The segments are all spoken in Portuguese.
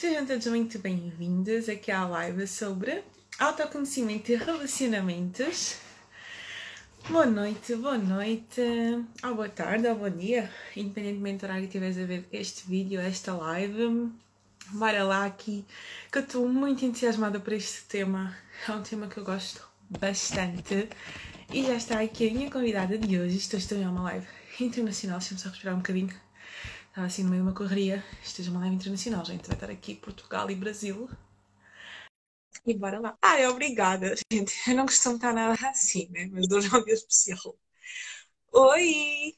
Sejam todos muito bem-vindos aqui à live sobre autoconhecimento e relacionamentos. Boa noite, boa noite, ou boa tarde, ou bom dia, independentemente do horário que estiveres a ver este vídeo, esta live. Bora lá aqui, que eu estou muito entusiasmada por este tema. É um tema que eu gosto bastante. E já está aqui a minha convidada de hoje. Estou, estou em uma live internacional. Deixa-me só respirar um bocadinho. Estava assim no meio de uma correria. Esteja uma live internacional, gente. Vai estar aqui Portugal e Brasil. E bora lá. Ah, é obrigada, gente. Eu não costumo estar nada assim, né? Mas hoje é um dia especial. Oi!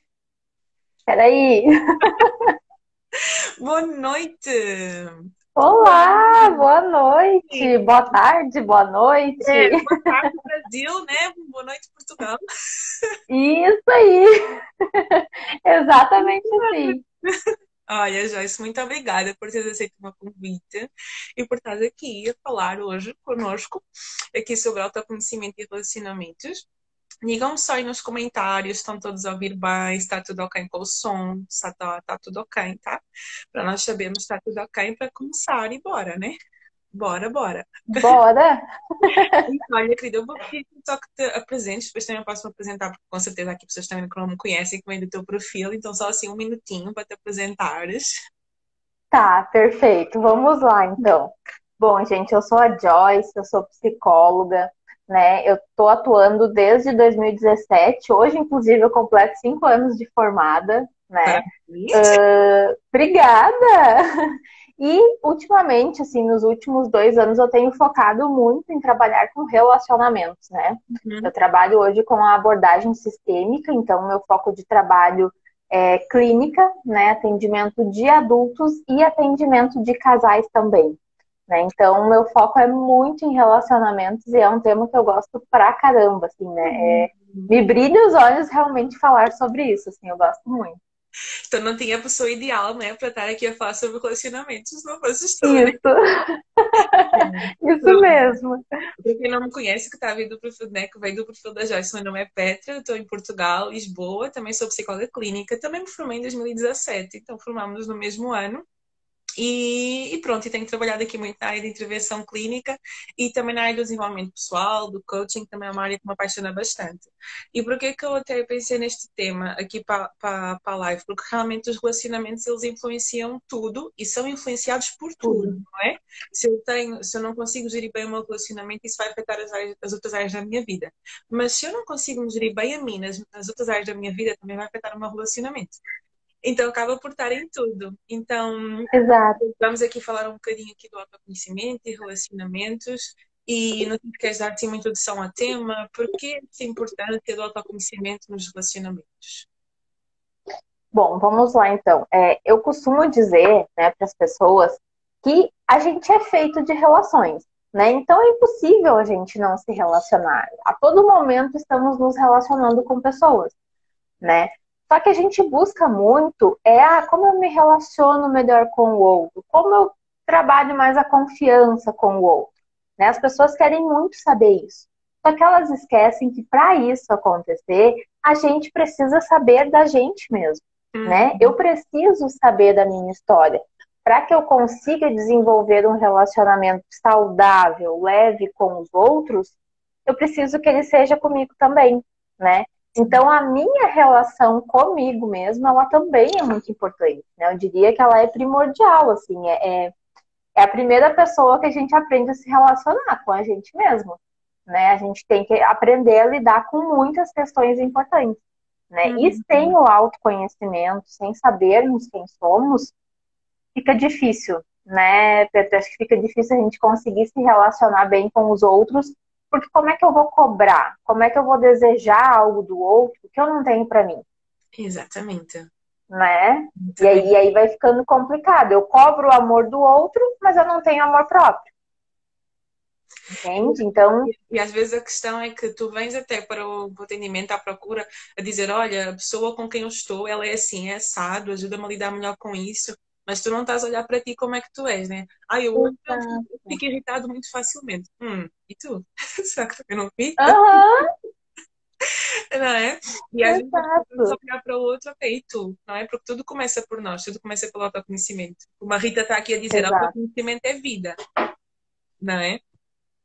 Peraí! Boa noite! Olá, boa noite, boa tarde, boa noite. É, boa tarde, Brasil, né? Boa noite, Portugal. Isso aí! Exatamente assim. Olha, Joyce, muito obrigada por ter aceito o meu convite e por estar aqui a falar hoje conosco aqui sobre autoconhecimento e relacionamentos. Digam só aí nos comentários, estão todos a ouvir bem, está tudo ok com o som, está, tá, tá tudo ok, tá? Para nós sabermos se está tudo ok para começar e bora, né? Bora, bora. Bora! Olha, querida, eu vou pedir só que te apresentes, depois também eu posso me apresentar, porque com certeza aqui pessoas também que não me conhecem, que vêm do teu perfil, então só assim um minutinho para te apresentares. Tá, perfeito. Vamos lá, então. Bom, gente, eu sou a Joyce, eu sou psicóloga, né? Eu tô atuando desde 2017, hoje, inclusive, eu completo cinco anos de formada, né? Uh, obrigada! E ultimamente, assim, nos últimos dois anos, eu tenho focado muito em trabalhar com relacionamentos, né? Uhum. Eu trabalho hoje com a abordagem sistêmica, então meu foco de trabalho é clínica, né? Atendimento de adultos e atendimento de casais também. Né? Então, meu foco é muito em relacionamentos e é um tema que eu gosto pra caramba, assim, né? É, uhum. me brilha os olhos realmente falar sobre isso, assim, eu gosto muito. Então não tinha a pessoa ideal, né, para estar aqui a falar sobre relacionamentos, não fosse tu, né? Isso. Isso mesmo. Para quem não me conhece, que está vindo do perfil, né, que veio do perfil da Joyce, meu nome é Petra, estou em Portugal, Lisboa, também sou psicóloga clínica, também me formei em 2017, então formámos-nos no mesmo ano. E, e, pronto, e tenho trabalhado aqui muito na área de intervenção clínica e também na área do desenvolvimento pessoal, do coaching, também é uma área que me apaixona bastante. E por que que eu até pensei neste tema aqui para, para, para a live? Porque realmente os relacionamentos eles influenciam tudo e são influenciados por tudo, não é? Se eu, tenho, se eu não consigo gerir bem o meu relacionamento, isso vai afetar as, áreas, as outras áreas da minha vida. Mas se eu não consigo gerir bem a mim nas, nas outras áreas da minha vida, também vai afetar o meu relacionamento. Então acaba por estar em tudo. Então, Exato. vamos aqui falar um bocadinho aqui do autoconhecimento e relacionamentos. E não te queres dar assim uma introdução ao tema, porque é importante ter o autoconhecimento nos relacionamentos? Bom, vamos lá então. É, eu costumo dizer né, para as pessoas que a gente é feito de relações. Né? Então é impossível a gente não se relacionar. A todo momento estamos nos relacionando com pessoas, né? Só que a gente busca muito é ah, como eu me relaciono melhor com o outro, como eu trabalho mais a confiança com o outro. Né? As pessoas querem muito saber isso. Só que elas esquecem que para isso acontecer, a gente precisa saber da gente mesmo. Uhum. Né? Eu preciso saber da minha história. Para que eu consiga desenvolver um relacionamento saudável, leve com os outros, eu preciso que ele seja comigo também, né? Então, a minha relação comigo mesma, ela também é muito importante, né? Eu diria que ela é primordial, assim, é, é, é a primeira pessoa que a gente aprende a se relacionar com a gente mesmo, né? A gente tem que aprender a lidar com muitas questões importantes, né? Uhum. E sem o autoconhecimento, sem sabermos quem somos, fica difícil, né, Petra? Acho que fica difícil a gente conseguir se relacionar bem com os outros porque como é que eu vou cobrar? Como é que eu vou desejar algo do outro que eu não tenho para mim? Exatamente. Né? E aí, e aí vai ficando complicado. Eu cobro o amor do outro, mas eu não tenho amor próprio. Entende? Então. E, e, às vezes a questão é que tu vens até para o atendimento à procura a dizer: olha, a pessoa com quem eu estou, ela é assim, é assado, ajuda-me a lidar melhor com isso mas tu não estás a olhar para ti como é que tu és, né? Ah, eu, eu fico irritado muito facilmente. Hum, e tu? Será que eu não fico? Uhum. não é? E a gente começa a olhar para o outro, ok, e tu, não é? Porque tudo começa por nós, tudo começa pelo autoconhecimento. Como a Rita está aqui a dizer, Exato. autoconhecimento é vida, não é?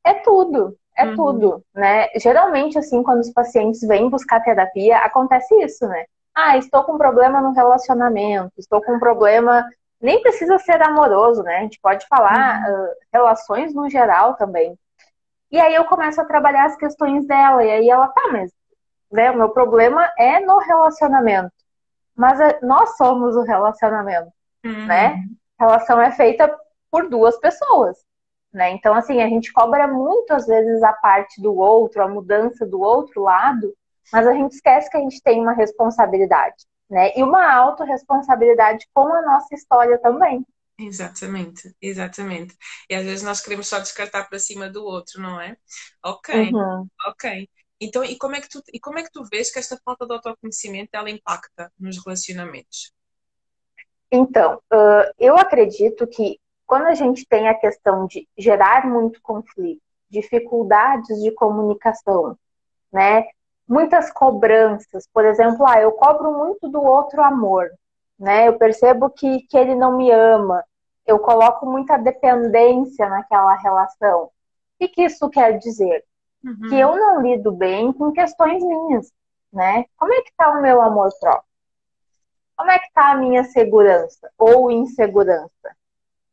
É tudo, é uhum. tudo, né? Geralmente, assim, quando os pacientes vêm buscar terapia, acontece isso, né? Ah, estou com um problema no relacionamento, estou com um problema. Nem precisa ser amoroso, né? A gente pode falar uhum. uh, relações no geral também. E aí eu começo a trabalhar as questões dela, e aí ela, tá, mas né, o meu problema é no relacionamento. Mas é, nós somos o relacionamento, uhum. né? A relação é feita por duas pessoas, né? Então, assim, a gente cobra muito, às vezes, a parte do outro, a mudança do outro lado, mas a gente esquece que a gente tem uma responsabilidade, né? E uma autorresponsabilidade com a nossa história também. Exatamente, exatamente. E às vezes nós queremos só descartar para cima do outro, não é? Ok, uhum. ok. Então, e como, é que tu, e como é que tu vês que esta falta de autoconhecimento ela impacta nos relacionamentos? Então, uh, eu acredito que quando a gente tem a questão de gerar muito conflito, dificuldades de comunicação, né? Muitas cobranças, por exemplo, ah, eu cobro muito do outro amor, né? Eu percebo que, que ele não me ama, eu coloco muita dependência naquela relação. O que, que isso quer dizer? Uhum. Que eu não lido bem com questões minhas, né? Como é que está o meu amor próprio? Como é que está a minha segurança ou insegurança,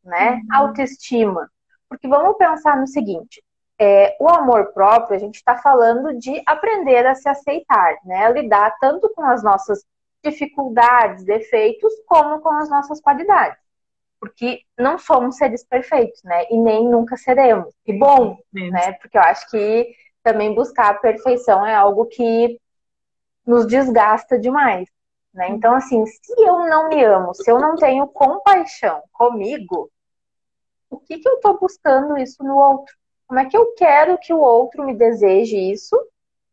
né? Uhum. Autoestima. Porque vamos pensar no seguinte, é, o amor próprio, a gente está falando de aprender a se aceitar, né? A lidar tanto com as nossas dificuldades, defeitos, como com as nossas qualidades. Porque não somos seres perfeitos, né? E nem nunca seremos. E bom, né? Porque eu acho que também buscar a perfeição é algo que nos desgasta demais, né? Então, assim, se eu não me amo, se eu não tenho compaixão comigo, o que, que eu estou buscando isso no outro? Como é que eu quero que o outro me deseje isso,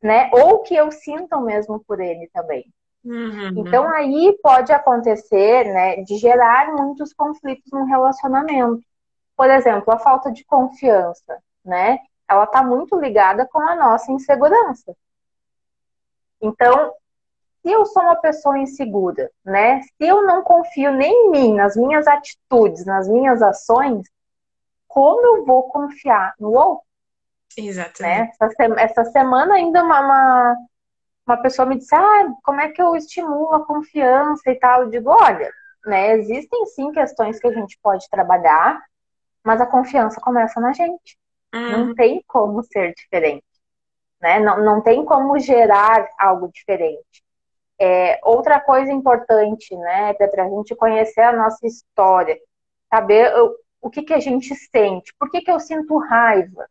né? Ou que eu sinta o mesmo por ele também. Uhum. Então aí pode acontecer, né, de gerar muitos conflitos no relacionamento. Por exemplo, a falta de confiança, né? Ela está muito ligada com a nossa insegurança. Então, se eu sou uma pessoa insegura, né? Se eu não confio nem em mim, nas minhas atitudes, nas minhas ações, como eu vou confiar no outro? Exatamente. Né? Essa, essa semana ainda uma, uma uma pessoa me disse, ah, como é que eu estimulo a confiança e tal? Eu digo, olha, né, existem sim questões que a gente pode trabalhar, mas a confiança começa na gente. Uhum. Não tem como ser diferente. Né? Não, não tem como gerar algo diferente. É, outra coisa importante, né, Petra, a gente conhecer a nossa história, saber o, que, que a gente sente, por que, que eu sinto raiva,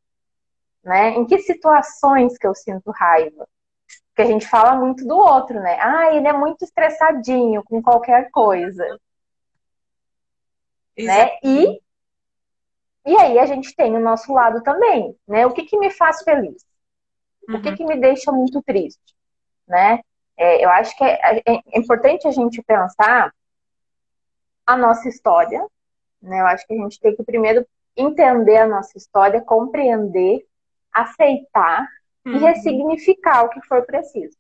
né? Em que situações que eu sinto raiva? Porque a gente fala muito do outro, né? Ah, ele é muito estressadinho com qualquer coisa. Né? E, e aí a gente tem o nosso lado também, né? O que, que me faz feliz? O que, uhum. que me deixa muito triste? Né? É, eu acho que é, é, é importante a gente pensar a nossa história, né? Eu acho que a gente tem que primeiro entender a nossa história, compreender, aceitar uhum. e ressignificar o que for preciso.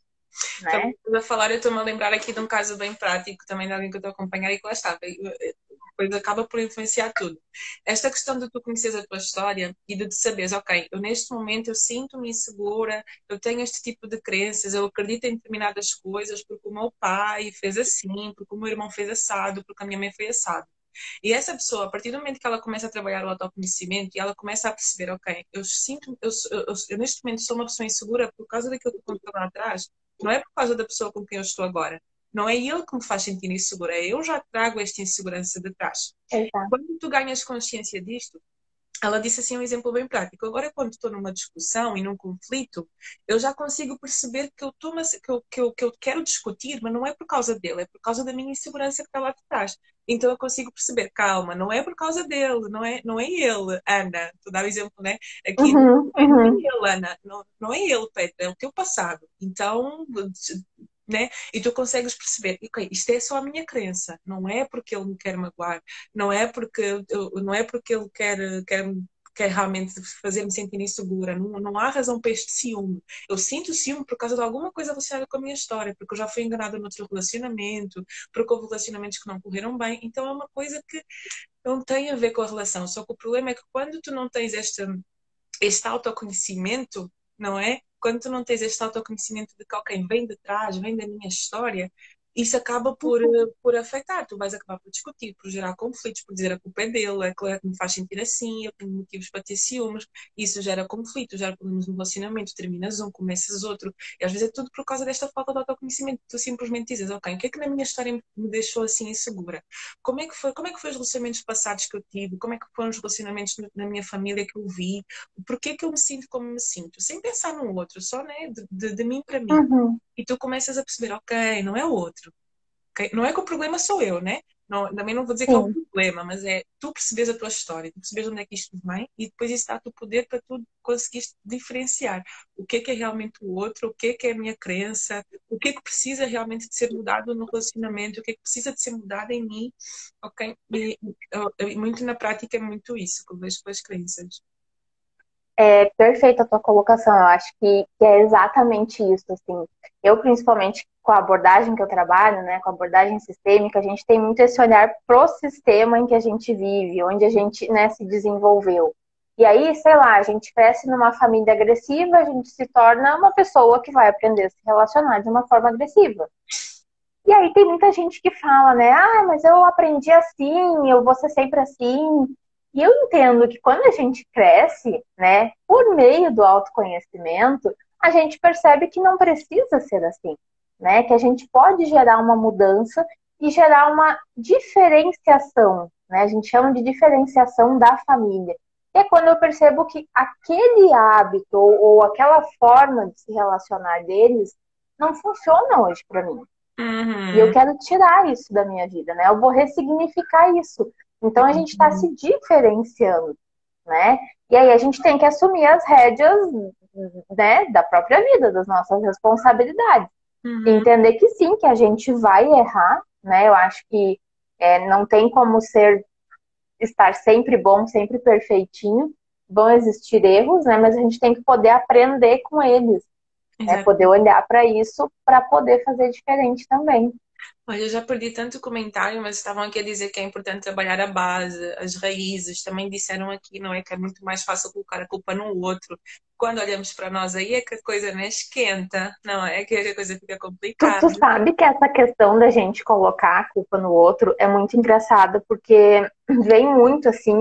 Né? Então, a falar, eu estou-me a lembrar aqui de um caso bem prático também de alguém que eu estou a acompanhar e que lá estava. Depois acaba por influenciar tudo. Esta questão de tu conheces a tua história e de tu saberes, ok, eu neste momento eu sinto-me insegura, eu tenho este tipo de crenças, eu acredito em determinadas coisas porque o meu pai fez assim, porque o meu irmão fez assado, porque a minha mãe foi assado. E essa pessoa, a partir do momento que ela começa a trabalhar o autoconhecimento e ela começa a perceber, ok, eu sinto, eu, eu, eu, neste momento sou uma pessoa insegura por causa daquilo que eu contou lá atrás, não é por causa da pessoa com quem eu estou agora. Não é ele que me faz sentir insegura, é eu já trago esta insegurança de trás. Quando tu ganhas consciência disto, ela disse assim um exemplo bem prático. Agora, quando estou numa discussão e num conflito, eu já consigo perceber que eu, tô, que, eu, que, eu, que eu quero discutir, mas não é por causa dele, é por causa da minha insegurança que está lá atrás. Então eu consigo perceber, calma, não é por causa dele, não é, não é ele, Ana. Tu dá o exemplo, né? Aqui uhum, não, é, não é uhum. ele, Ana, não, não é ele, Petra, é o teu passado. Então né? E tu consegues perceber, ok, isto é só a minha crença, não é porque ele me quer magoar, não é porque, não é porque ele quer, quer, quer realmente fazer-me sentir insegura. Não, não há razão para este ciúme. Eu sinto ciúme por causa de alguma coisa relacionada com a minha história, porque eu já fui enganada noutro relacionamento, porque houve relacionamentos que não correram bem. Então é uma coisa que não tem a ver com a relação. Só que o problema é que quando tu não tens este, este autoconhecimento, não é? Quando tu não tens este autoconhecimento de que alguém vem de trás, vem da minha história, isso acaba por, uhum. por afetar. Tu vais acabar por discutir, por gerar conflitos, por dizer a culpa é dele, é que me faz sentir assim, eu tenho motivos para ter ciúmes. Isso gera conflito, gera problemas no relacionamento. Terminas um, começas outro. E às vezes é tudo por causa desta falta de autoconhecimento. Tu simplesmente dizes, ok, o que é que na minha história me deixou assim insegura? Como é que foi, como é que foi os relacionamentos passados que eu tive? Como é que foram os relacionamentos na minha família que eu vi? Porquê que eu me sinto como me sinto? Sem pensar no outro, só né, de, de, de mim para mim. Uhum. E tu começas a perceber, ok, não é o outro? Não é que o problema sou eu, né? Não, também não vou dizer Sim. que é um problema, mas é tu percebes a tua história, tu percebes onde é que isto vem e depois isso dá-te o poder para tu conseguires diferenciar o que é que é realmente o outro, o que é que é a minha crença, o que é que precisa realmente de ser mudado no relacionamento, o que é que precisa de ser mudado em mim, ok? E, e muito na prática é muito isso que eu vejo com as crenças. É perfeita a tua colocação, eu acho que, que é exatamente isso, assim. Eu, principalmente, com a abordagem que eu trabalho, né, com a abordagem sistêmica, a gente tem muito esse olhar pro sistema em que a gente vive, onde a gente né, se desenvolveu. E aí, sei lá, a gente cresce numa família agressiva, a gente se torna uma pessoa que vai aprender a se relacionar de uma forma agressiva. E aí tem muita gente que fala, né? Ah, mas eu aprendi assim, eu vou ser sempre assim. E eu entendo que quando a gente cresce, né, por meio do autoconhecimento, a gente percebe que não precisa ser assim né? Que a gente pode gerar uma mudança e gerar uma diferenciação, né? A gente chama de diferenciação da família. é quando eu percebo que aquele hábito ou, ou aquela forma de se relacionar deles não funciona hoje para mim. Uhum. E eu quero tirar isso da minha vida, né? Eu vou ressignificar isso. Então a gente está se diferenciando, né? E aí a gente tem que assumir as rédeas, né, da própria vida, das nossas responsabilidades. Uhum. Entender que sim, que a gente vai errar, né? Eu acho que é, não tem como ser estar sempre bom, sempre perfeitinho. Vão existir erros, né? Mas a gente tem que poder aprender com eles, né? poder olhar para isso para poder fazer diferente também. Olha, eu já perdi tanto comentário, mas estavam aqui a dizer que é importante trabalhar a base, as raízes. Também disseram aqui, não é? Que é muito mais fácil colocar a culpa no outro. Quando olhamos para nós aí é que a coisa né, esquenta, não é? Que a coisa fica complicada. Tu, tu sabe que essa questão da gente colocar a culpa no outro é muito engraçada, porque vem muito assim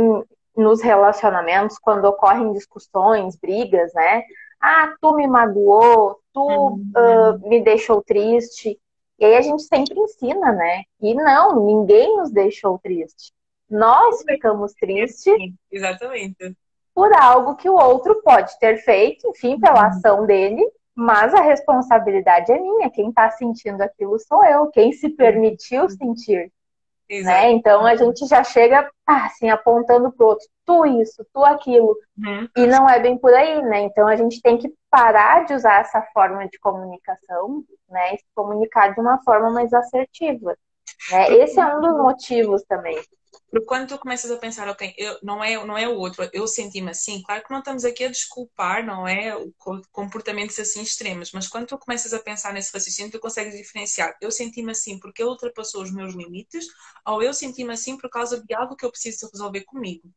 nos relacionamentos, quando ocorrem discussões, brigas, né? Ah, tu me magoou, tu uhum. uh, me deixou triste. E aí a gente sempre ensina, né? E não, ninguém nos deixou triste. Nós ficamos tristes. Exatamente. Por algo que o outro pode ter feito, enfim, pela uhum. ação dele, mas a responsabilidade é minha. Quem está sentindo aquilo sou eu. Quem se permitiu uhum. sentir. Né? Então a gente já chega assim apontando pro outro, tu isso, tu aquilo. Uhum. E não é bem por aí, né? Então a gente tem que parar de usar essa forma de comunicação, né? E se comunicar de uma forma mais assertiva. Né? Esse é um dos motivos também. Porque quando tu começas a pensar, ok, eu, não, é, não é o outro, eu senti-me assim, claro que não estamos aqui a desculpar, não é, comportamentos assim extremos, mas quando tu começas a pensar nesse raciocínio, tu consegues diferenciar, eu senti-me assim porque ele ultrapassou os meus limites, ou eu senti-me assim por causa de algo que eu preciso resolver comigo.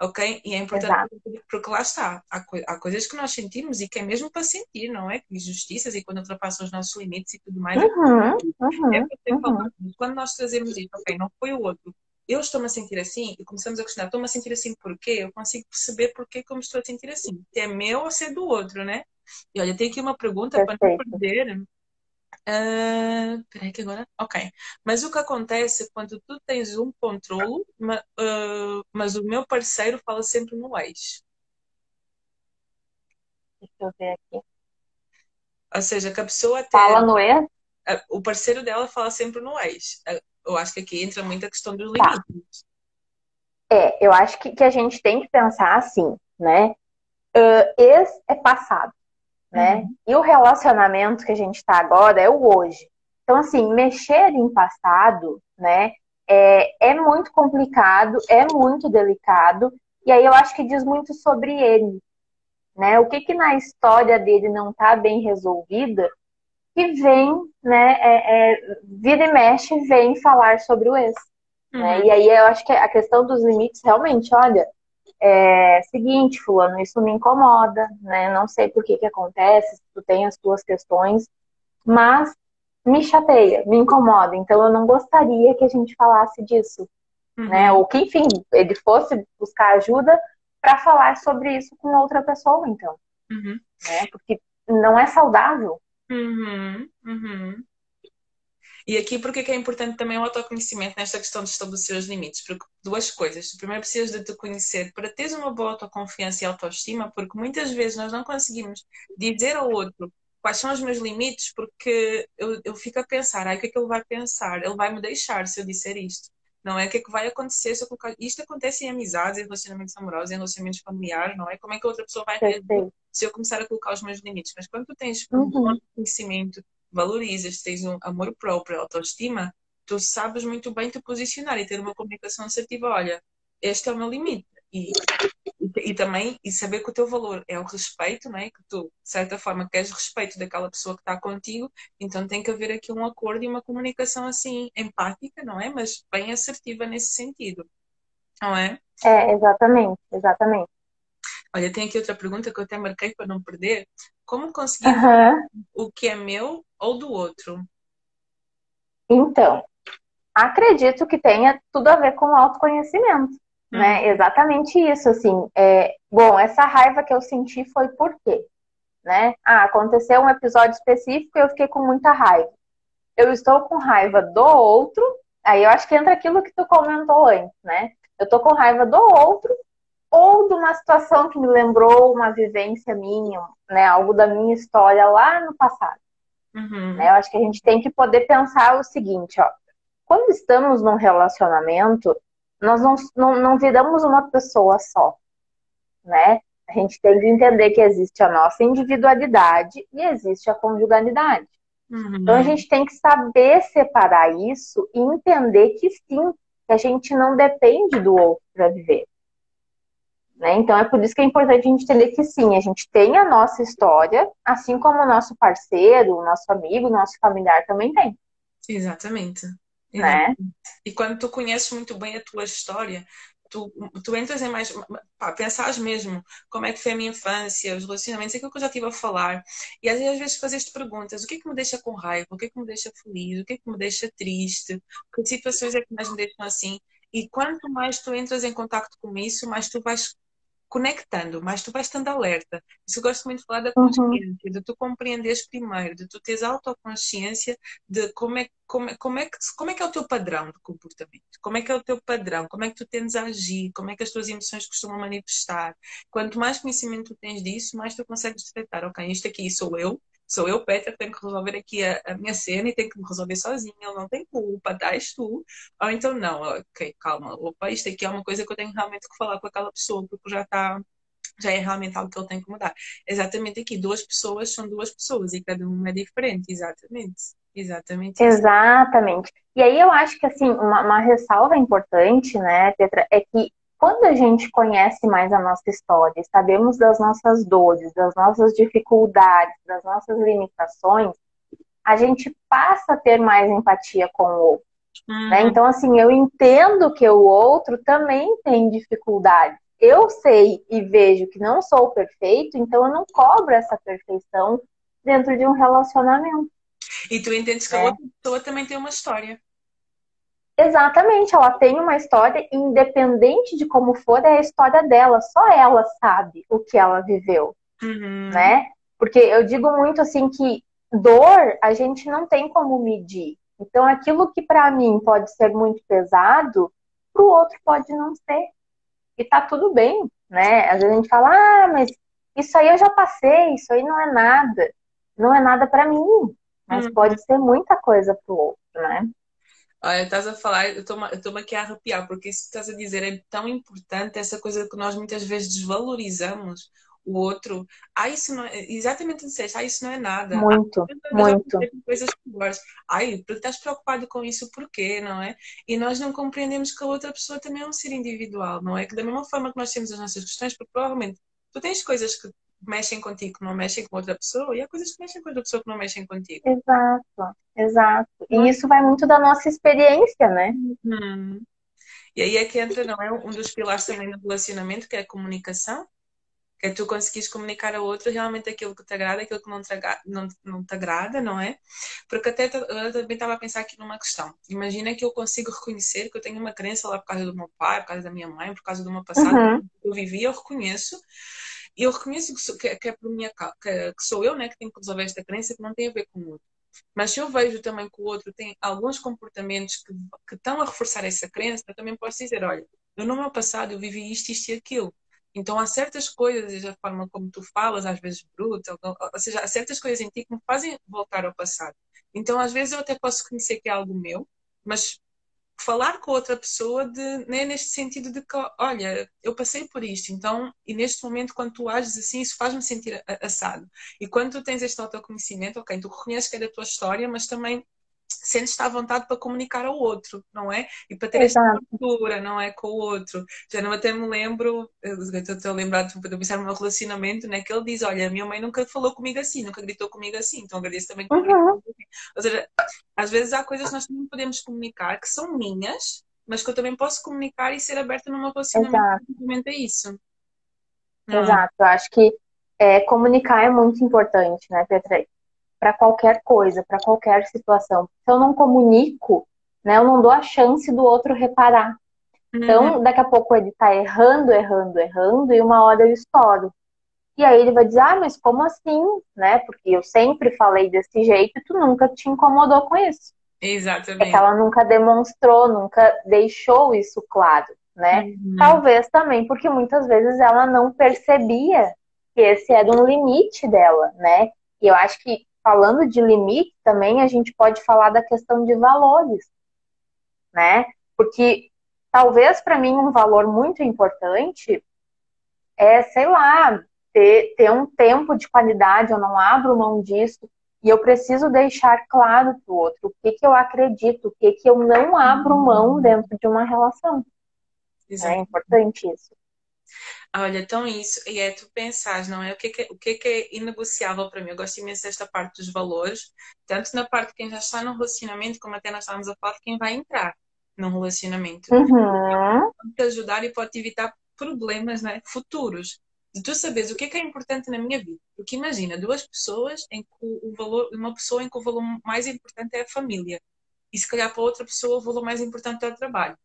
Ok? E é importante Exato. porque lá está, há, co há, coisas que nós sentimos e que é mesmo para sentir, não é? Injustiças e quando ultrapassam os nossos limites e tudo mais. Uhum, uhum, é uhum. Quando nós trazemos isso, ok, não foi o outro, eu estou-me a sentir assim, e começamos a questionar, estou-me a sentir assim porquê? Eu consigo perceber porquê como estou a sentir assim. Se é meu ou se é do outro, né? E olha, tem aqui uma pergunta Perfeito. para não perder. Uh, peraí que agora. Ok. Mas o que acontece quando tu tens um controle, mas, uh, mas o meu parceiro fala sempre no ex? Deixa eu ver aqui. Ou seja, que a pessoa até. Fala no ex? O parceiro dela fala sempre no ex eu acho que aqui entra muito a questão dos tá. limites. É, eu acho que, que a gente tem que pensar assim, né? Uh, ex é passado, né? Uhum. E o relacionamento que a gente está agora é o hoje. Então, assim, mexer em passado, né? É, é muito complicado, é muito delicado E aí eu acho que diz muito sobre ele, né? O que que na história dele não está bem resolvida que vem, né, é, é, vira e mexe, vem falar sobre o ex. Né? Uhum. Né? E aí eu acho que a questão dos limites, realmente, olha, é seguinte, fulano, isso me incomoda, né? Não sei por que que acontece, tu tem as tuas questões, mas me chateia, me incomoda. Então eu não gostaria que a gente falasse disso, uhum. né? Ou que, enfim, ele fosse buscar ajuda para falar sobre isso com outra pessoa, então. Uhum. Né? Porque não é saudável. Uhum. E aqui, porque que é importante também o autoconhecimento nesta questão de estabelecer os limites? Porque duas coisas. Tu primeiro precisas de te conhecer para teres uma boa autoconfiança e autoestima, porque muitas vezes nós não conseguimos dizer ao outro quais são os meus limites, porque eu, eu fico a pensar, ai, o que é que ele vai pensar? Ele vai me deixar se eu disser isto. Não é o que é que vai acontecer se eu colocar. Isto acontece em amizades, em relacionamentos amorosos, em relacionamentos familiares, não é? Como é que a outra pessoa vai reagir se eu começar a colocar os meus limites? Mas quando tu tens um uhum. bom conhecimento valorizas, tens um amor próprio, autoestima, tu sabes muito bem te posicionar e ter uma comunicação assertiva. Olha, este é o meu limite. E, e, e, também e saber que o teu valor é o respeito, não é? que tu, de certa forma, queres respeito daquela pessoa que está contigo, então tem que haver aqui um acordo e uma comunicação assim empática, não é? Mas bem assertiva nesse sentido, não é? É, exatamente, exatamente. Olha, tem aqui outra pergunta que eu até marquei para não perder. Como conseguir uhum. o que é meu ou do outro? Então, acredito que tenha tudo a ver com autoconhecimento, uhum. né? Exatamente isso, assim. É, bom, essa raiva que eu senti foi por quê? Né? Ah, aconteceu um episódio específico e eu fiquei com muita raiva. Eu estou com raiva do outro, aí eu acho que entra aquilo que tu comentou antes, né? Eu tô com raiva do outro ou de uma situação que me lembrou uma vivência minha, né, algo da minha história lá no passado. Uhum. Né, eu acho que a gente tem que poder pensar o seguinte, ó, quando estamos num relacionamento, nós não, não, não viramos uma pessoa só, né? A gente tem que entender que existe a nossa individualidade e existe a conjugalidade. Uhum. Então a gente tem que saber separar isso e entender que sim, que a gente não depende do outro para viver. Né? Então é por isso que é importante a gente entender que sim, a gente tem a nossa história, assim como o nosso parceiro, o nosso amigo, o nosso familiar também tem. Exatamente. Né? E quando tu conheces muito bem a tua história, tu, tu entras em mais. Pá, pensares mesmo como é que foi a minha infância, os relacionamentos, aquilo que eu já estive a falar. E às vezes fazes-te perguntas: o que é que me deixa com raiva? O que é que me deixa feliz? O que é que me deixa triste? Que situações é que mais me deixam assim? E quanto mais tu entras em contato com isso, mais tu vais conectando, mas tu vais estando alerta. Isso eu gosto muito de falar da uhum. consciência, uhum. de tu compreenderes primeiro, de tu teres autoconsciência de como é, como, é, como, é que, como é que é o teu padrão de comportamento, como é que é o teu padrão, como é que tu tendes a agir, como é que as tuas emoções costumam manifestar. Quanto mais conhecimento tu tens disso, mais tu consegues detectar, ok, isto aqui sou eu, sou eu, Petra, tenho que resolver aqui a, a, minha cena e tenho que me resolver sozinha, ele não tem culpa, estás tu. Ou então, não, ok, calma, opa, isto aqui é uma coisa que eu tenho realmente que falar com aquela pessoa, porque já está já é realmente algo que ele tem que mudar. Exatamente aqui, duas pessoas são duas pessoas e cada uma é diferente, exatamente. Exatamente. Exatamente. E aí eu acho que assim, uma, uma ressalva importante, né, Petra, é que quando a gente conhece mais a nossa história, sabemos das nossas dores, das nossas dificuldades, das nossas limitações, a gente passa a ter mais empatia com o outro. Uhum. Né? Então, assim, eu entendo que o outro também tem dificuldade. Eu sei e vejo que não sou perfeito, então eu não cobro essa perfeição dentro de um relacionamento. E tu entendes que é. a outra pessoa também tem uma história. Exatamente, ela tem uma história, independente de como for, é a história dela, só ela sabe o que ela viveu, uhum. né? Porque eu digo muito assim que dor a gente não tem como medir. Então, aquilo que para mim pode ser muito pesado, para o outro pode não ser. E tá tudo bem, né? Às vezes a gente fala, ah, mas isso aí eu já passei, isso aí não é nada. Não é nada para mim, mas uhum. pode ser muita coisa para o outro, né? Olha, estás a falar, eu estou-me aqui a arrepiar, porque isso que estás a dizer é tão importante, essa coisa que nós muitas vezes desvalorizamos. o outro, ah, isso não é, exatamente disseste, ah, isso não é nada. Muito, ah, muito. Coisas piores. Ai, porque estás preocupado com isso, porquê, não é? E nós não compreendemos que a outra pessoa também é um ser individual, não é? Que da mesma forma que nós temos as nossas questões, porque provavelmente tu tens coisas que mexem contigo que não mexem com outra pessoa e há coisas que mexem com outra pessoa que não mexem contigo. Exato, exato. E isso vai muito da nossa experiência, né? Hum. E aí é que entra, não é? Um dos pilares também do relacionamento, que é a comunicação. Que é tu conseguires comunicar ao outro realmente aquilo que te agrada, aquilo que não te, agrada, não, não te agrada, não é? Porque até eu também estava a pensar aqui numa questão. Imagina que eu consigo reconhecer que eu tenho uma crença lá por causa do meu pai, por causa da minha mãe, por causa do meu passado uhum. que eu vivi, eu reconheço eu reconheço que, sou, que, que é por minha que, que, sou eu né, que tenho que resolver esta crença que não tem a ver com o outro. Mas se eu vejo também que o outro tem alguns comportamentos que, que estão a reforçar essa crença, eu também posso dizer, olha, eu no meu passado eu vivi isto, isto e aquilo. Então há certas coisas, da forma como tu falas, às vezes bruta, ou seja, há certas coisas em ti que me fazem voltar ao passado. Então às vezes eu até posso conhecer que é algo meu, mas falar com outra pessoa de, né, neste sentido de que, olha, eu passei por isto, então, e neste momento, quando tu ages assim, isso faz-me sentir assado. E quando tu tens este autoconhecimento, ok, tu reconheces que é da tua história, mas também sentes-te à vontade para comunicar ao outro, não é? E para ter Exato. esta cultura, não é? Com o outro. Já não até me lembro, estou a lembrar de pensar no meu relacionamento, né? Que ele diz: Olha, a minha mãe nunca falou comigo assim, nunca gritou comigo assim, então agradeço também uhum. Ou seja, às vezes há coisas que nós também podemos comunicar que são minhas, mas que eu também posso comunicar e ser aberta numa relacionamento relacionamento a isso. Não. Exato, eu acho que é, comunicar é muito importante, né, Petra? Para qualquer coisa, para qualquer situação. Se eu não comunico, né, eu não dou a chance do outro reparar. Então, uhum. daqui a pouco ele está errando, errando, errando, e uma hora eu estouro. E aí ele vai dizer, ah, mas como assim? Né? Porque eu sempre falei desse jeito e tu nunca te incomodou com isso. Exatamente. É que ela nunca demonstrou, nunca deixou isso claro, né? Uhum. Talvez também porque muitas vezes ela não percebia que esse era um limite dela, né? E eu acho que falando de limite também, a gente pode falar da questão de valores, né? Porque talvez para mim um valor muito importante é, sei lá, ter, ter um tempo de qualidade, eu não abro mão disso, e eu preciso deixar claro para o outro o que, que eu acredito, o que, que eu não abro mão dentro de uma relação. É importante isso. Olha, então isso, e é tu pensares, não é? O que é que, o que, é, que é inegociável para mim? Eu gosto imenso desta parte dos valores, tanto na parte de quem já está num relacionamento, como até nós estávamos a falar de quem vai entrar num relacionamento. Uhum. Pode te ajudar e pode te evitar problemas né, futuros. De tu saberes o que é que é importante na minha vida. Porque imagina, duas pessoas em que o valor, uma pessoa em que o valor mais importante é a família. E se calhar para outra pessoa o valor mais importante é o trabalho.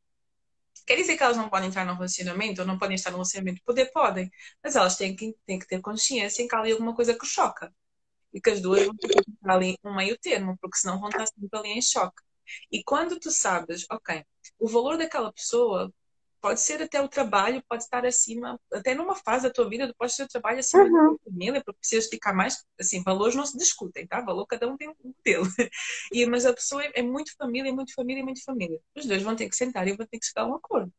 Quer dizer que elas não podem entrar num relacionamento ou não podem estar num relacionamento? Poder podem, mas elas têm que, têm que ter consciência em que há ali alguma coisa que choca. E que as duas vão ter que estar ali um meio termo, porque senão vão estar sempre ali em choque. E quando tu sabes, ok, o valor daquela pessoa pode ser até o trabalho, pode estar acima, até numa fase da tua vida, tu podes ter o trabalho acima uhum. da tua família, porque precisas ficar mais, assim, valores não se discutem, tá? Valor cada um tem um dele. E, mas a pessoa é, é muito família, é muito família, é muito família. Os dois vão ter que sentar e vão ter que chegar a um acordo,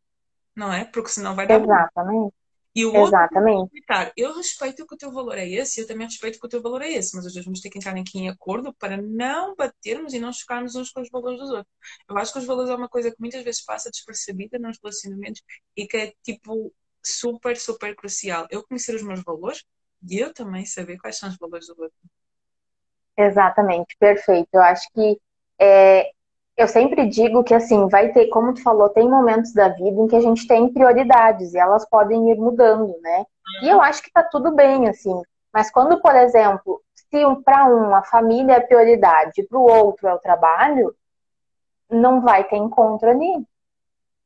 não é? Porque senão vai dar. Exatamente. E o Exatamente. outro, eu respeito que o teu valor é esse, eu também respeito que o teu valor é esse, mas os dois vamos ter que entrar aqui em acordo para não batermos e não chocarmos uns com os valores dos outros. Eu acho que os valores é uma coisa que muitas vezes passa despercebida nos relacionamentos e que é tipo super, super crucial. Eu conhecer os meus valores e eu também saber quais são os valores do outro. Exatamente, perfeito. Eu acho que é, eu sempre digo que assim, vai ter, como tu falou, tem momentos da vida em que a gente tem prioridades e elas podem ir mudando, né? E eu acho que tá tudo bem, assim. Mas quando, por exemplo, se para um a família é prioridade, para o outro é o trabalho, não vai ter encontro ali,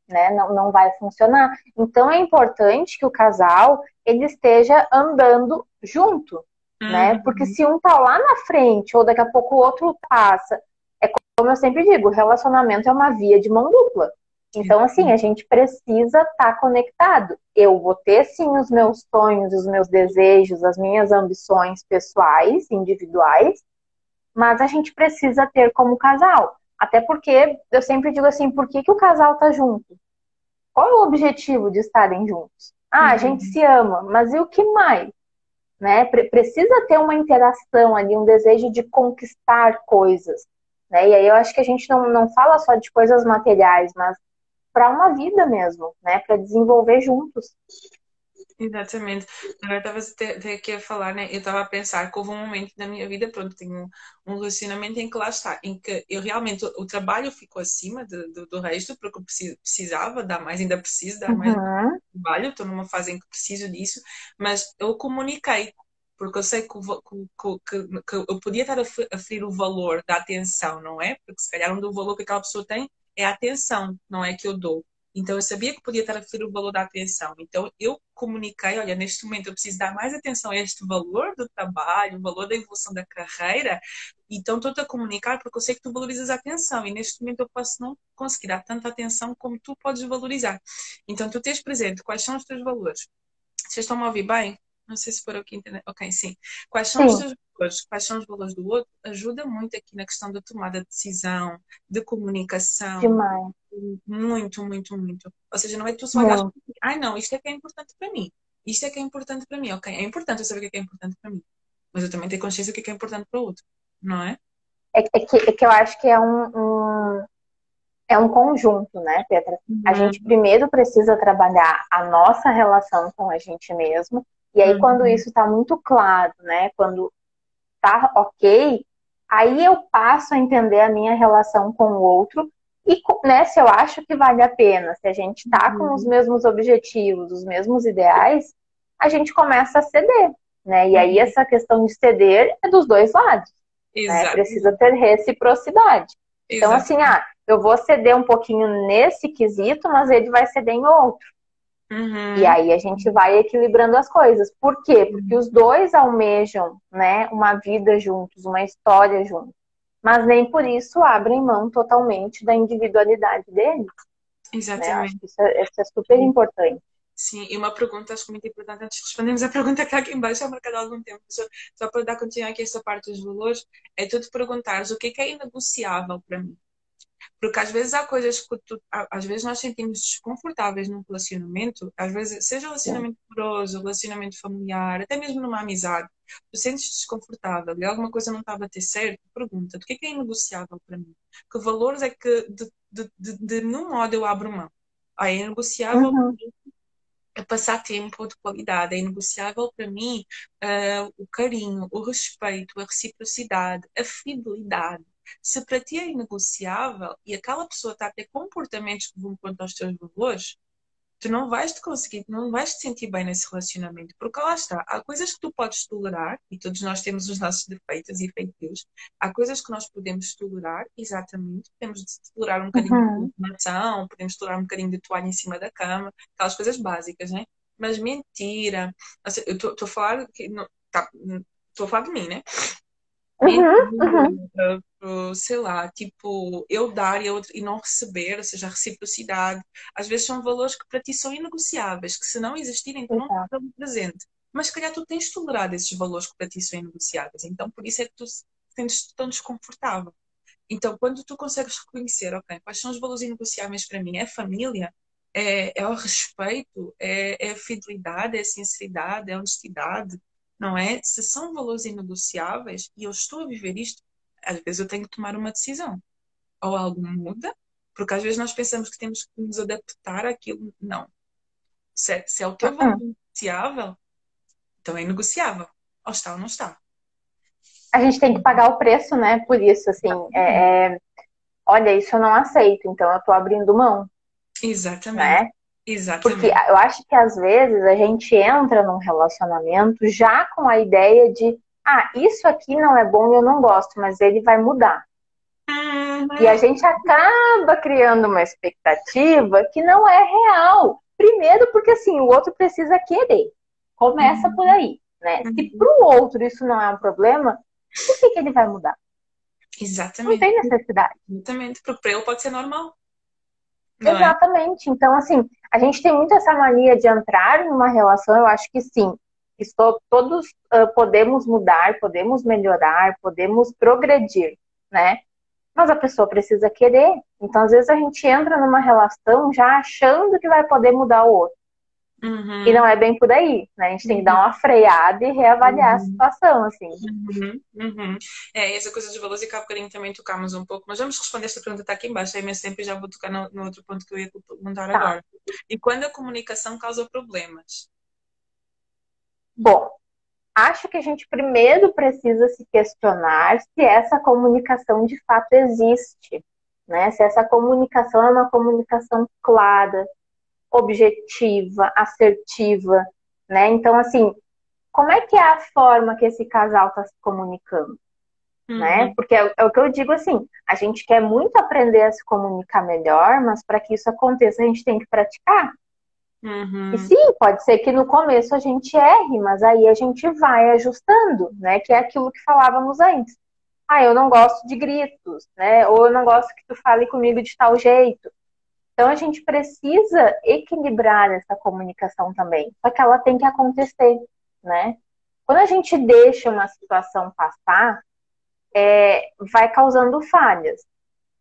né? Não, não vai funcionar. Então é importante que o casal ele esteja andando junto, uhum. né? Porque se um tá lá na frente ou daqui a pouco o outro passa como eu sempre digo, relacionamento é uma via de mão dupla. Então, assim, a gente precisa estar tá conectado. Eu vou ter, sim, os meus sonhos, os meus desejos, as minhas ambições pessoais, individuais, mas a gente precisa ter como casal. Até porque eu sempre digo assim, por que, que o casal tá junto? Qual é o objetivo de estarem juntos? Ah, a gente uhum. se ama, mas e o que mais? né? Precisa ter uma interação ali, um desejo de conquistar coisas, né? E aí eu acho que a gente não, não fala só de coisas materiais, mas para uma vida mesmo, né? Para desenvolver juntos. Exatamente. Agora estava até aqui a falar, né? Eu estava a pensar que houve um momento na minha vida, pronto, tenho um relacionamento em que lá está, em que eu realmente, o, trabalho ficou acima de, de, do resto, porque eu precisava dar mais, ainda preciso dar mais uhum. trabalho, estou numa fase em que preciso disso, mas eu comuniquei, porque eu sei que, que, que, que eu podia estar a ferir o valor da atenção, não é? Porque se calhar um do valor que aquela pessoa tem é a atenção, não é que eu dou. Então eu sabia que podia estar a ferir o valor da atenção. Então eu comuniquei, olha, neste momento eu preciso dar mais atenção a este valor do trabalho, o valor da evolução da carreira. Então estou-te a comunicar porque eu sei que tu valorizas a atenção e neste momento eu posso não conseguir dar tanta atenção como tu podes valorizar. Então tu tens presente quais são os teus valores. Vocês estão a ouvir bem? Não sei se for aqui internet. Ok, sim. Quais são sim. os teus valores? Quais são os valores do outro? Ajuda muito aqui na questão da tomada de decisão, de comunicação. Demais. Muito, muito, muito. Ou seja, não é tu só olhar ai não, isto é que é importante para mim. Isto é que é importante para mim. Ok, é importante eu saber o que é, que é importante para mim. Mas eu também tenho consciência do que é, que é importante para o outro. Não é? É, é, que, é que eu acho que é um, um é um conjunto, né, Petra? Uhum. A gente primeiro precisa trabalhar a nossa relação com a gente mesmo, e aí, uhum. quando isso está muito claro, né? Quando tá ok, aí eu passo a entender a minha relação com o outro e né, se eu acho que vale a pena, se a gente está uhum. com os mesmos objetivos, os mesmos ideais, a gente começa a ceder, né? E aí uhum. essa questão de ceder é dos dois lados. Né? Precisa ter reciprocidade. Então, assim, ah, eu vou ceder um pouquinho nesse quesito, mas ele vai ceder em outro. Uhum. E aí a gente vai equilibrando as coisas. Por quê? Porque os dois almejam, né, uma vida juntos, uma história juntos. Mas nem por isso abrem mão totalmente da individualidade deles. Né? Exatamente. Né? Isso, é, isso é super importante. Sim, e uma pergunta, acho que muito importante, antes de respondermos a pergunta que está aqui embaixo, há marcado há algum tempo, só, só para dar continuidade aqui esta parte dos valores, é tu te perguntares o que é, que é inegociável para mim. Porque às vezes há coisas que tu, às vezes nós sentimos desconfortáveis num relacionamento, às vezes, seja um relacionamento amoroso, relacionamento familiar, até mesmo numa amizade, tu sentes desconfortável e alguma coisa não está a bater certo, pergunta, o que é que é inegociável para mim? Que valores é que de, de, de, de nenhum modo eu abro mão? Ah, é negociável uhum. é passar tempo de qualidade, é negociável para mim uh, o carinho, o respeito, a reciprocidade, a fidelidade se para ti é inegociável e aquela pessoa está a ter comportamentos que vão contra os teus valores, tu não vais te conseguir, não vais te sentir bem nesse relacionamento, porque lá está, há coisas que tu podes tolerar, e todos nós temos os nossos defeitos e feitios, há coisas que nós podemos tolerar, exatamente, podemos tolerar um bocadinho uhum. de informação, podemos tolerar um bocadinho de toalha em cima da cama, aquelas coisas básicas, né? Mas mentira, eu estou a falar que estou tá, a falar de mim, né? Uhum, uhum. sei lá, tipo, eu dar e, eu, e não receber, ou seja, a reciprocidade, às vezes são valores que para ti são inegociáveis, que se não existirem, tu não estás presente. Mas se calhar tu tens tolerado esses valores que para ti são inegociáveis, então por isso é que tu sentes tão desconfortável. Então, quando tu consegues reconhecer, ok, quais são os valores inegociáveis para mim? É família? É, é o respeito? É, é a fidelidade? É a sinceridade? É a honestidade? Não é? Se são valores inegociáveis e eu estou a viver isto, às vezes eu tenho que tomar uma decisão. Ou algo muda, porque às vezes nós pensamos que temos que nos adaptar àquilo. Não. Se é, se é o teu valor negociável, então é negociável. Ou está ou não está. A gente tem que pagar o preço, né? Por isso, assim, é, é... olha, isso eu não aceito, então eu estou abrindo mão. Exatamente. Né? Exatamente. Porque eu acho que às vezes a gente entra num relacionamento já com a ideia de, ah, isso aqui não é bom e eu não gosto, mas ele vai mudar. Uhum. E a gente acaba criando uma expectativa que não é real. Primeiro, porque assim, o outro precisa querer. Começa uhum. por aí. Né? Uhum. Se para o outro isso não é um problema, por que, que ele vai mudar? Exatamente. Não tem necessidade. Exatamente, porque para ele pode ser normal. Não é? Exatamente. É? Então, assim, a gente tem muito essa mania de entrar numa relação, eu acho que sim. Estou, todos uh, podemos mudar, podemos melhorar, podemos progredir, né? Mas a pessoa precisa querer. Então, às vezes, a gente entra numa relação já achando que vai poder mudar o outro. Uhum. E não é bem por aí, né? A gente tem que dar uma freada e reavaliar uhum. a situação, assim. Uhum. uhum. É, essa coisa dos valores e cá bocadinho também tocámos um pouco, mas vamos responder esta pergunta, está aqui embaixo, é imenso tempo e já vou tocar no, no, outro ponto que eu ia perguntar tá. agora. E quando a comunicação causa problemas? Bom, acho que a gente primeiro precisa se questionar se essa comunicação de fato existe, né? Se essa comunicação é uma comunicação clara, objetiva, assertiva, né? Então, assim, como é que é a forma que esse casal está se comunicando? Uhum. Né? Porque é, é, o que eu digo assim, a gente quer muito aprender a se comunicar melhor, mas para que isso aconteça a gente tem que praticar. Uhum. E sim, pode ser que no começo a gente erre, mas aí a gente vai ajustando, né? Que é aquilo que falávamos antes. Ah, eu não gosto de gritos, né? Ou eu não gosto que tu fale comigo de tal jeito. Então a gente precisa equilibrar essa comunicação também, só que ela tem que acontecer, né? Quando a gente deixa uma situação passar, é, vai causando falhas,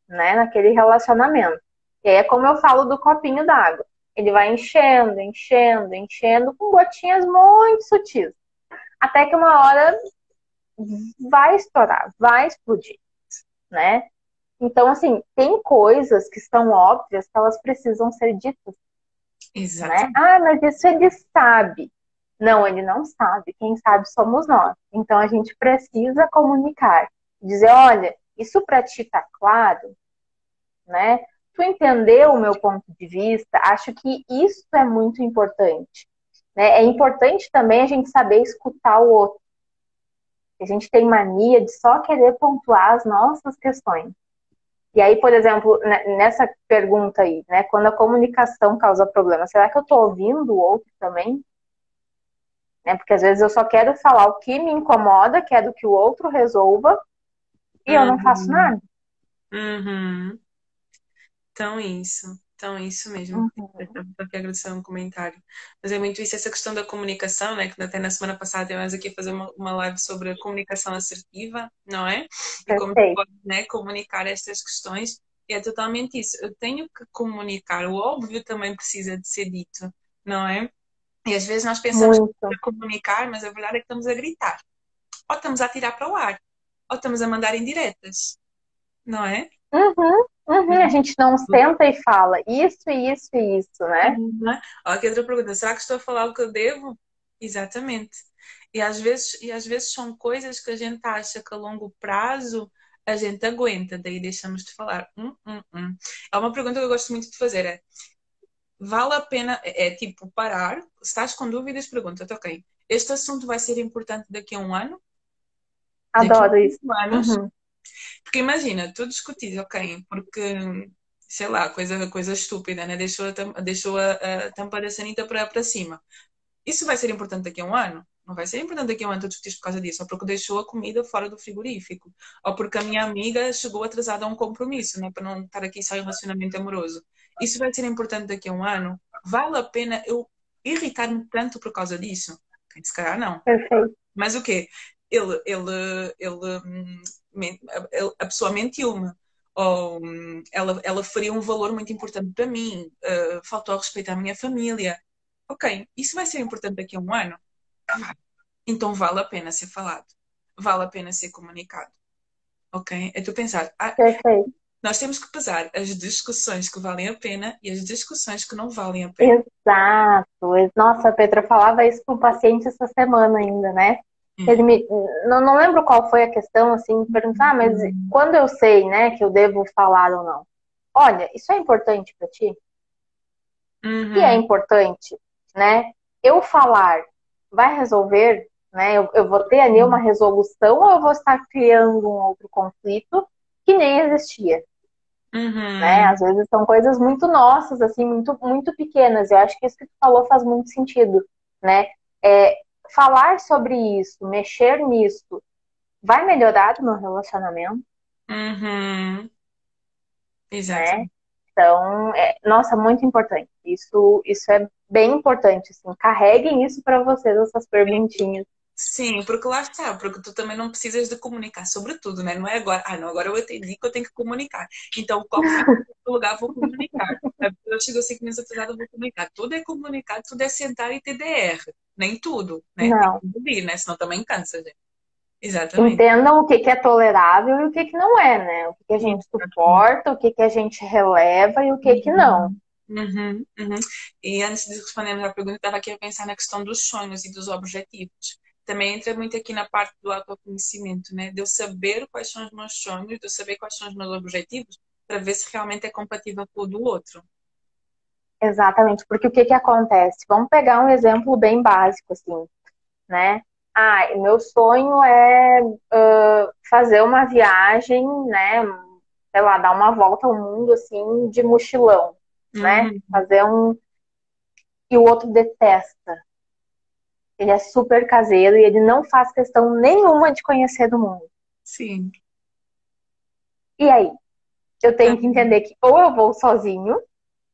né, naquele relacionamento. E aí é como eu falo do copinho d'água. Ele vai enchendo, enchendo, enchendo com gotinhas muito sutis. Até que uma hora vai estourar, vai explodir, né? Então, assim, tem coisas que são óbvias que elas precisam ser ditas. Exato. Né? Ah, mas isso ele sabe. Não, ele não sabe. Quem sabe somos nós. Então, a gente precisa comunicar. Dizer, olha, isso para ti tá claro, né? Tu entendeu o meu ponto de vista? Acho que isso é muito importante. Né? É importante também a gente saber escutar o outro. A gente tem mania de só querer pontuar as nossas questões. E aí, por exemplo, nessa pergunta aí, né, quando a comunicação causa problema, será que eu estou ouvindo o outro também? Né, porque às vezes eu só quero falar o que me incomoda, quero que o outro resolva, e uhum. eu não faço uhum. nada. Uhum. Então, isso. Então, é isso mesmo. Uhum. Estou aqui agradecer um comentário. Mas é muito isso, essa questão da comunicação, né? Que até na semana passada tivemos aqui a fazer uma, uma live sobre a comunicação assertiva, não é? E como pode né, comunicar estas questões. E é totalmente isso. Eu tenho que comunicar. O óbvio também precisa de ser dito, não é? E às vezes nós pensamos muito. que comunicar, mas a verdade é que estamos a gritar. Ou estamos a tirar para o ar. Ou estamos a mandar indiretas. Não é? Uhum. Uhum, a gente não senta e fala isso, isso e isso, né? Uhum. Olha aqui outra pergunta. Será que estou a falar o que eu devo? Exatamente. E às vezes, e às vezes são coisas que a gente acha que a longo prazo a gente aguenta, daí deixamos de falar. Hum, hum, hum. É uma pergunta que eu gosto muito de fazer. É, vale a pena, é, é tipo parar, se estás com dúvidas, pergunta-te, ok, este assunto vai ser importante daqui a um ano? Adoro daqui a isso. Anos? Uhum. Porque imagina, tu discutis, ok, porque, sei lá, coisa, coisa estúpida, né? Deixou a, deixou a, a tampa da sanita para, para cima. Isso vai ser importante daqui a um ano? Não vai ser importante daqui a um ano tu discutires por causa disso, ou porque deixou a comida fora do frigorífico, ou porque a minha amiga chegou atrasada a um compromisso, né? Para não estar aqui só em relacionamento amoroso. Isso vai ser importante daqui a um ano? Vale a pena eu irritar-me tanto por causa disso? Se calhar não. Perfeito. Mas o quê? Ele, ele, ele hum, a pessoa mentiu-me ou hum, ela, ela faria um valor muito importante para mim, uh, faltou ao respeito à minha família. Ok, isso vai ser importante daqui a um ano? Então vale a pena ser falado, vale a pena ser comunicado. Ok? É tu pensar, ah, nós temos que pesar as discussões que valem a pena e as discussões que não valem a pena. Exato. Nossa, a Petra falava isso com o paciente essa semana ainda, né? Hum. Ele me, não, não lembro qual foi a questão, assim, perguntar, ah, mas hum. quando eu sei, né, que eu devo falar ou não? Olha, isso é importante para ti? Uhum. E é importante, né? Eu falar vai resolver, né? Eu, eu vou ter ali uma resolução ou eu vou estar criando um outro conflito que nem existia? Uhum. Né? Às vezes são coisas muito nossas, assim, muito, muito pequenas. Eu acho que isso que tu falou faz muito sentido, né? É, falar sobre isso, mexer nisso, vai melhorar o meu relacionamento. Uhum. Exato. Né? Então, é, nossa, muito importante. Isso, isso é bem importante. Assim. Carreguem isso para vocês, essas perguntinhas. Sim, porque lá está, porque tu também não precisas de comunicar sobre tudo, né? Não é agora, ah, não, agora eu entendi que eu tenho que comunicar. Então, qual lugar vou comunicar? Pessoa chegou cinco minutos atrasada, vou comunicar. Tudo é comunicar, tudo é sentar e TDR. Nem tudo, né? Não. Ouvir, né? Senão também cansa, gente. Exatamente. Entendam o que, que é tolerável e o que, que não é, né? O que, que a gente suporta, o que, que a gente releva e o que, que não. Uhum, uhum. E antes de respondermos à pergunta, estava aqui a pensar na questão dos sonhos e dos objetivos também entra muito aqui na parte do autoconhecimento, né? De eu saber quais são os meus sonhos, de eu saber quais são os meus objetivos, para ver se realmente é compatível com o do outro. Exatamente, porque o que que acontece? Vamos pegar um exemplo bem básico, assim, né? Ah, meu sonho é uh, fazer uma viagem, né? Sei lá, dar uma volta ao mundo, assim, de mochilão, né? uhum. né? Fazer um... E o outro detesta, ele é super caseiro e ele não faz questão nenhuma de conhecer do mundo. Sim. E aí? Eu tenho que entender que ou eu vou sozinho,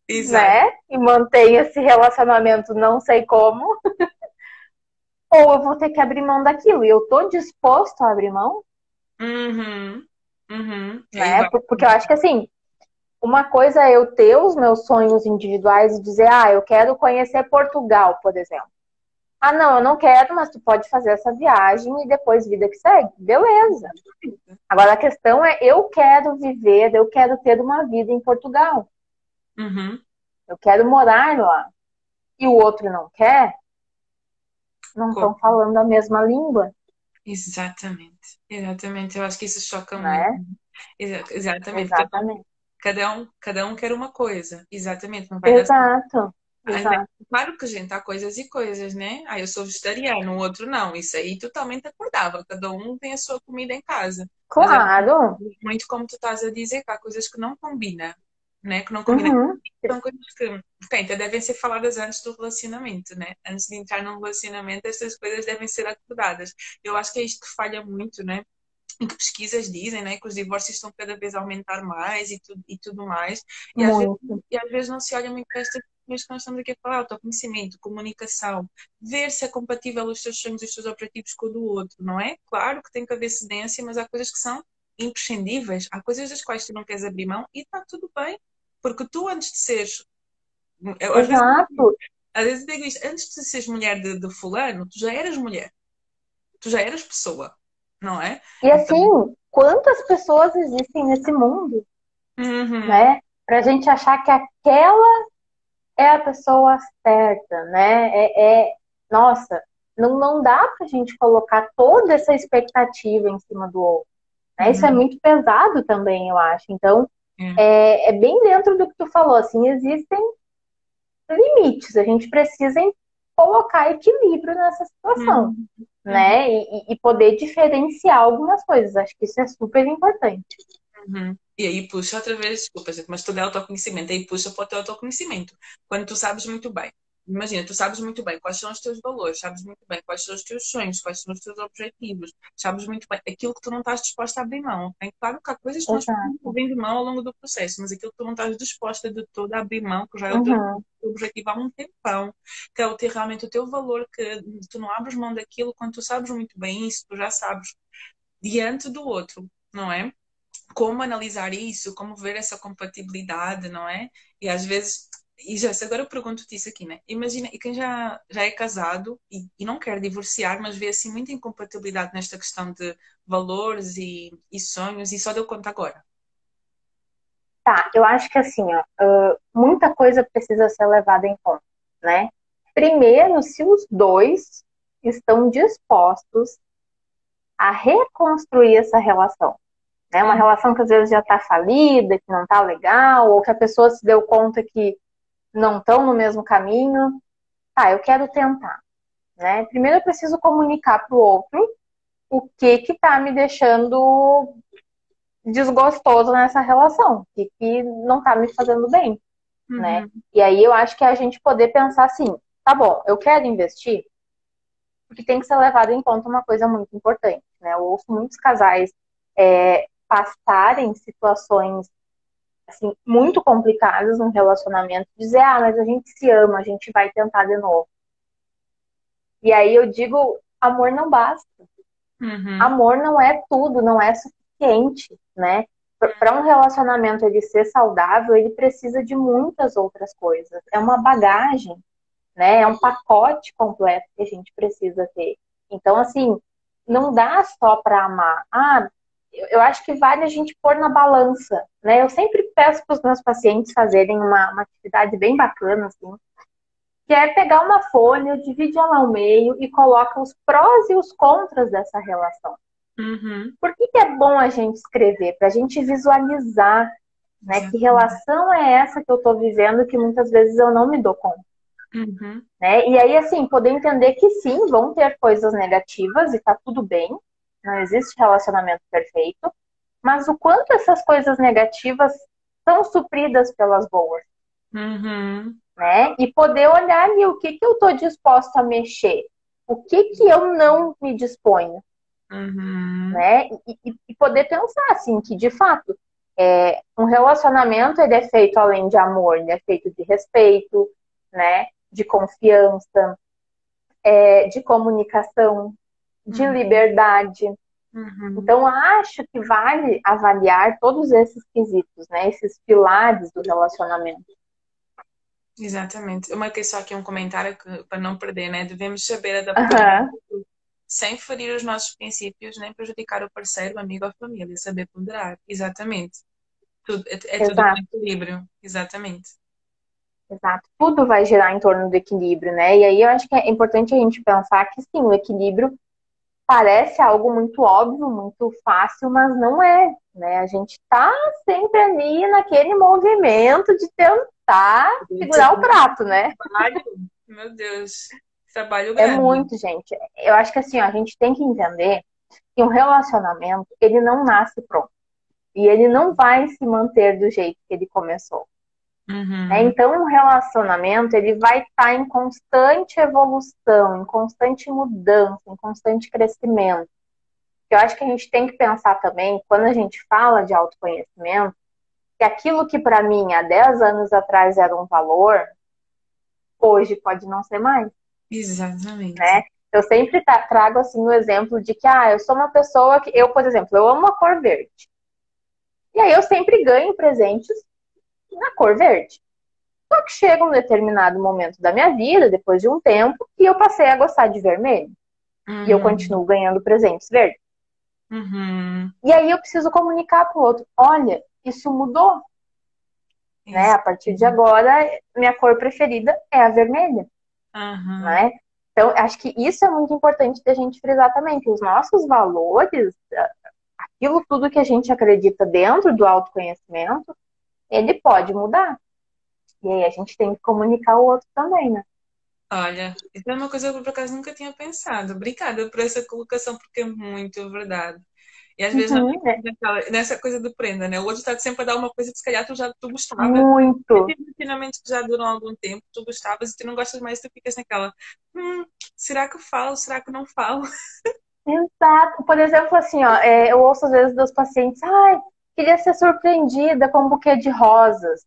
Exato. né? E mantenho esse relacionamento não sei como. ou eu vou ter que abrir mão daquilo. E eu tô disposto a abrir mão? Uhum. Uhum. Né? Porque eu acho que assim, uma coisa é eu ter os meus sonhos individuais e dizer, ah, eu quero conhecer Portugal, por exemplo. Ah, não, eu não quero, mas tu pode fazer essa viagem e depois vida que segue. Beleza. Agora a questão é, eu quero viver, eu quero ter uma vida em Portugal. Uhum. Eu quero morar lá. E o outro não quer, não estão falando a mesma língua. Exatamente. Exatamente. Eu acho que isso choca não é? muito. É? Exatamente. Exatamente. Cada um, cada um quer uma coisa. Exatamente. Não vai Exato. Claro que, gente, há coisas e coisas, né? Ah, eu sou vegetariano, o outro não. Isso aí totalmente acordável. Cada um tem a sua comida em casa. Claro. Mas, muito como tu estás a dizer, que há coisas que não combinam, né? Que não combinam. Uhum. São coisas que, bem, devem ser faladas antes do relacionamento, né? Antes de entrar num relacionamento, estas coisas devem ser acordadas. Eu acho que é isto que falha muito, né? em que pesquisas dizem né, que os divórcios estão cada vez a aumentar mais e, tu, e tudo mais. E às, vezes, e às, vezes, não se olha muito para estas mas que nós estamos aqui a falar, autoconhecimento, comunicação, ver se é compatível os seus sonhos e os seus objetivos com o do outro, não é? Claro que tem que haver cedência, mas há coisas que são imprescindíveis, há coisas das quais tu não queres abrir mão e está tudo bem, porque tu antes de seres. Eu, às. Vezes, às vezes digo isto, antes de seres mulher de, de fulano, tu já eras mulher, tu já eras pessoa, não é? E assim, então... quantas pessoas existem nesse mundo? Uhum. Né? Pra gente achar que aquela é a pessoa certa, né? É, é nossa, não, não dá pra gente colocar toda essa expectativa em cima do outro. Né? Uhum. Isso é uhum. muito pesado também, eu acho. Então, uhum. é, é bem dentro do que tu falou, assim, existem limites, a gente precisa colocar equilíbrio nessa situação, uhum. né? E, e, poder diferenciar algumas coisas. Acho que isso é super importante. Uhum. E aí puxa outra vez, desculpa, gente, mas tudo é autoconhecimento, aí puxa para o teu autoconhecimento. Quando tu sabes muito bem, imagina, tu sabes muito bem quais são os teus valores, sabes muito bem quais são os teus sonhos, quais são os teus objetivos, sabes muito bem aquilo que tu não estás disposta a abrir mão. É claro que há coisas que nós podemos abrir mão ao longo do processo, mas aquilo que tu não estás disposta de todo a abrir mão, que já é o teu uhum. objetivo há um tempão, que é o ter realmente o teu valor, que tu não abres mão daquilo quando tu sabes muito bem isso, tu já sabes diante do outro, não é? como analisar isso, como ver essa compatibilidade, não é? E às vezes, e já agora eu pergunto-te isso aqui, né? Imagina, e quem já, já é casado e, e, não quer divorciar, mas vê assim muita incompatibilidade nesta questão de valores e, e sonhos, e só deu conta agora. Tá, eu acho que assim, ó, muita coisa precisa ser levada em conta, né? Primeiro, se os dois estão dispostos a reconstruir essa relação. Né? Uma relação que às vezes já está falida, que não está legal, ou que a pessoa se deu conta que não estão no mesmo caminho. Tá, eu quero tentar. Né? Primeiro eu preciso comunicar para o outro o que que está me deixando desgostoso nessa relação, o que, que não está me fazendo bem. Uhum. Né? E aí eu acho que é a gente poder pensar assim, tá bom, eu quero investir, porque tem que ser levado em conta uma coisa muito importante. Né? Eu ouço muitos casais é, passarem situações assim, muito complicadas no relacionamento, dizer, ah, mas a gente se ama, a gente vai tentar de novo. E aí eu digo, amor não basta. Uhum. Amor não é tudo, não é suficiente, né? Para um relacionamento ele ser saudável, ele precisa de muitas outras coisas. É uma bagagem, né? É um pacote completo que a gente precisa ter. Então, assim, não dá só para amar. Ah, eu acho que vale a gente pôr na balança, né? Eu sempre peço para os meus pacientes fazerem uma, uma atividade bem bacana, assim, que é pegar uma folha, divide ela ao meio e coloca os prós e os contras dessa relação. Uhum. Por que, que, é bom a gente escrever? Para a gente visualizar, né? Que relação é essa que eu estou vivendo que muitas vezes eu não me dou conta. Uhum. Né? E aí, assim, poder entender que sim, vão ter coisas negativas e tá tudo bem, não existe relacionamento perfeito, mas o quanto essas coisas negativas são supridas pelas boas. Uhum. Né? E poder olhar ali o que, que eu estou disposto a mexer, o que, que eu não me disponho. Uhum. Né? E, e, poder pensar assim, que de fato é, um relacionamento ele é feito além de amor, ele é feito de respeito, né? de confiança, é, de comunicação, de uhum. liberdade. Uhum. Então, acho que vale avaliar todos esses quesitos, né? Esses pilares do relacionamento. Exatamente. Eu marquei só aqui um comentário que, para não perder, né? Devemos saber adaptar uhum. sem ferir os nossos princípios, nem prejudicar o parceiro, o amigo ou a família. Saber ponderar. Exatamente. Tudo, é, é tudo um equilíbrio. Exatamente. Exato. Tudo vai girar em torno do equilíbrio, né? E aí eu acho que é importante a gente pensar que sim, o equilíbrio parece algo muito óbvio, muito fácil, mas não é, né? A gente está sempre ali naquele movimento de tentar segurar o prato, né? Meu Deus, trabalho é grande. É muito, gente. Eu acho que assim, ó, a gente tem que entender que um relacionamento, ele não nasce pronto. E ele não vai se manter do jeito que ele começou. Uhum. Né? Então, um relacionamento ele vai estar tá em constante evolução, em constante mudança, em constante crescimento. Eu acho que a gente tem que pensar também, quando a gente fala de autoconhecimento, que aquilo que para mim há 10 anos atrás era um valor, hoje pode não ser mais. Exatamente. Né? Eu sempre trago assim o exemplo de que, ah, eu sou uma pessoa que, eu, por exemplo, eu amo a cor verde. E aí eu sempre ganho presentes na cor verde. Só que chega um determinado momento da minha vida, depois de um tempo, que eu passei a gostar de vermelho. Uhum. E eu uhum. continuo ganhando presentes verdes. Uhum. E aí eu preciso comunicar para o outro: olha, isso mudou. Isso. Né? A partir de agora, minha cor preferida é a vermelha. Uhum. Né? Então, acho que isso é muito importante da gente frisar também, que os nossos valores, aquilo tudo que a gente acredita dentro do autoconhecimento, ele pode mudar. E aí a gente tem que comunicar o outro também, né? Olha, isso é uma coisa que eu por acaso nunca tinha pensado. Obrigada por essa colocação, porque é muito verdade. E às vezes uhum, é. nessa coisa de prenda, né? O outro está sempre a dar uma coisa que se calhar tu já tu gostava. Muito. Relacionamentos que já duram algum tempo, tu gostavas e tu não gostas mais, tu ficas naquela. Hum, será que eu falo? Será que eu não falo? Exato. Por exemplo, assim, ó, é, eu ouço às vezes dos pacientes, ai, queria ser surpreendida com um buquê de rosas.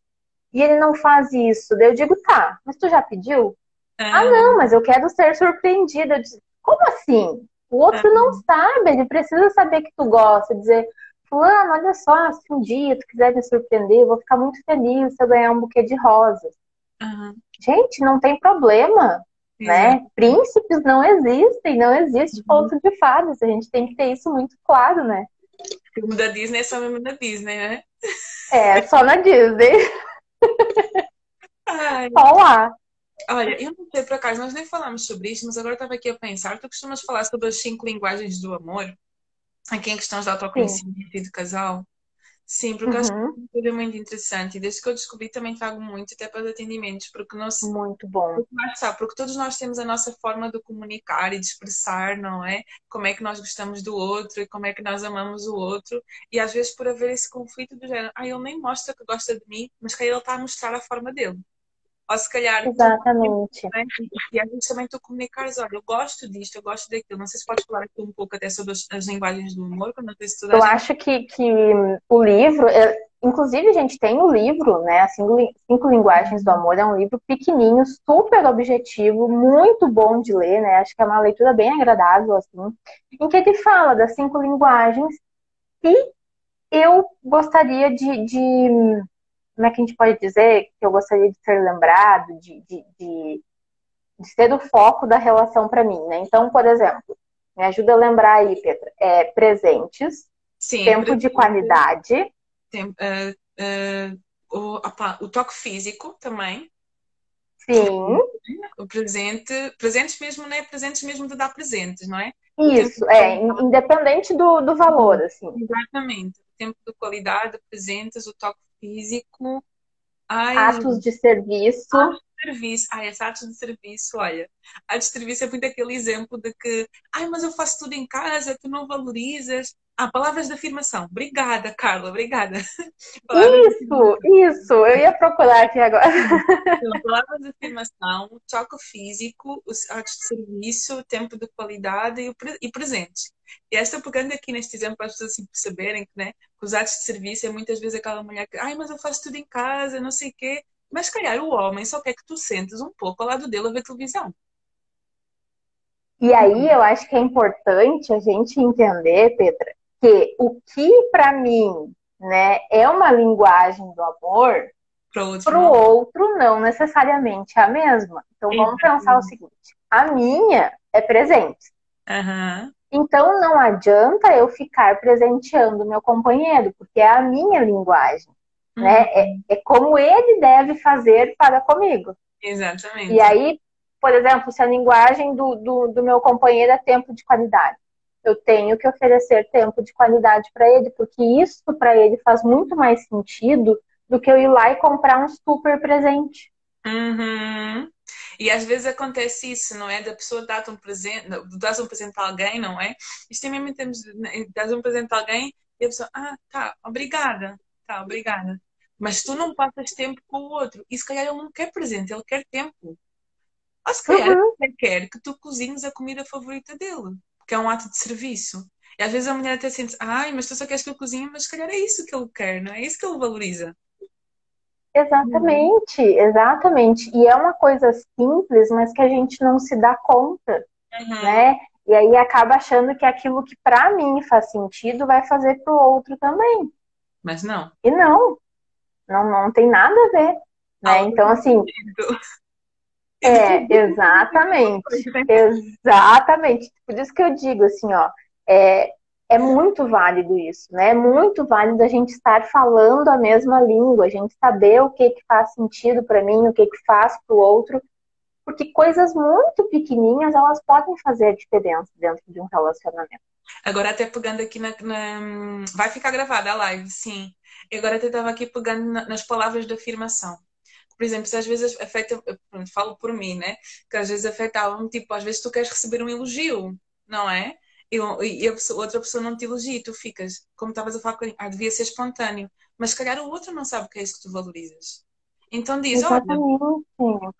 E ele não faz isso. Daí eu digo, tá, mas tu já pediu? É. Ah, não, mas eu quero ser surpreendida. Como assim? O outro é. não sabe, ele precisa saber que tu gosta, dizer, fulano, olha só, se um dia tu quiser me surpreender, eu vou ficar muito feliz se eu ganhar um buquê de rosas. Uhum. Gente, não tem problema, né? Príncipes não existem, não existe uhum. ponto de fadas. A gente tem que ter isso muito claro, né? Filme da Disney é só mesmo na Disney, né? É, só na Disney. Ai. Só lá. Olha, eu não sei por acaso, nós nem falamos sobre isso, mas agora estava aqui a pensar. Tu costumas falar sobre as cinco linguagens do amor, aqui em questões de autoconhecimento Sim. e de casal. Sim, porque uhum. acho que é uma coisa muito interessante. E desde que eu descobri também trago muito até para os atendimentos, porque nós muito bom. Porque, porque todos nós temos a nossa forma de comunicar e de expressar, não é? Como é que nós gostamos do outro e como é que nós amamos o outro. E às vezes por haver esse conflito do género, ah, ele nem mostra que gosta de mim, mas que ele está a mostrar a forma dele. Ou se calhar. Exatamente. Né? E a gente também tu comunicares, olha, eu gosto disto, eu gosto daquilo. Não sei se pode falar aqui um pouco até sobre as, as linguagens do humor, quando eu Eu acho que, que o livro, inclusive, a gente tem o livro, né? As cinco, cinco Linguagens do Amor, é um livro pequenininho, super objetivo, muito bom de ler, né? Acho que é uma leitura bem agradável, assim, em que ele fala das cinco linguagens e eu gostaria de, de como é que a gente pode dizer que eu gostaria de ser lembrado, de, de, de, de ser o foco da relação para mim, né? Então, por exemplo, me ajuda a lembrar aí, Petra, é, presentes, Sim, tempo presente. de qualidade. Tem, uh, uh, o, opa, o toque físico também. Sim. O presente, presentes mesmo, né? Presentes mesmo de dar presentes, não é? Isso, é, independente do, do valor, assim. Exatamente. O tempo de qualidade, presentes, o toque físico. Ai, atos de serviço. Atos de serviço. Ai, atos de serviço, olha. Atos de serviço é muito aquele exemplo de que, ai, mas eu faço tudo em casa, tu não valorizas. Ah, palavras de afirmação. Obrigada, Carla, obrigada. Palavras isso, isso. Eu ia procurar aqui agora. Então, palavras de afirmação, toque físico, os atos de serviço, tempo de qualidade e, e presente. E esta pegando aqui neste exemplo para as pessoas assim perceberem que, né, que os atos de serviço é muitas vezes aquela mulher que, ai, mas eu faço tudo em casa, não sei o quê. Mas, calhar, o homem só quer que tu sentes um pouco ao lado dele a ver televisão. E aí eu acho que é importante a gente entender, Petra, que o que para mim né, é uma linguagem do amor, para o outro não necessariamente é a mesma. Então vamos pensar o seguinte: a minha é presente. Uhum. Então não adianta eu ficar presenteando meu companheiro, porque é a minha linguagem. Né? Uhum. Né? É, é como ele deve fazer para comigo. Exatamente. E aí, por exemplo, se a linguagem do, do, do meu companheiro é tempo de qualidade eu tenho que oferecer tempo de qualidade para ele, porque isso para ele faz muito mais sentido do que eu ir lá e comprar um super presente. Uhum. E às vezes acontece isso, não é? Da pessoa dar um presente, dar um presente a alguém, não é? Isto também em termos de né, dar um presente a alguém e a pessoa, ah, tá, obrigada, tá, obrigada. Mas tu não passas tempo com o outro. E se calhar ele não quer presente, ele quer tempo. Ou se calhar uhum. ele quer que tu cozinhes a comida favorita dele que é um ato de serviço. E às vezes a mulher até sente, ai, mas tu só queres que eu cozinhe, mas se calhar é isso que ele quer, não é? É isso que ele valoriza. Exatamente, exatamente. E é uma coisa simples, mas que a gente não se dá conta, uhum. né? E aí acaba achando que aquilo que para mim faz sentido vai fazer para o outro também. Mas não. E não. Não, não tem nada a ver. Né? Então, assim, é, exatamente. exatamente. Por isso que eu digo assim, ó, é, é muito válido isso, né? É muito válido a gente estar falando a mesma língua, a gente saber o que, que faz sentido para mim, o que, que faz para o outro, porque coisas muito pequenininhas elas podem fazer diferença dentro de um relacionamento. Agora até pegando aqui na, na... vai ficar gravada a live, sim. Agora até estava aqui pegando nas palavras de afirmação por exemplo, se às vezes afeta, falo por mim, né? Que às vezes afetava-me, tipo, às vezes tu queres receber um elogio, não é? E, e a pessoa, outra pessoa não te elogia e tu ficas, como estavas a falar, ah, devia ser espontâneo. Mas se calhar o outro não sabe o que é isso que tu valorizas. Então diz, olha,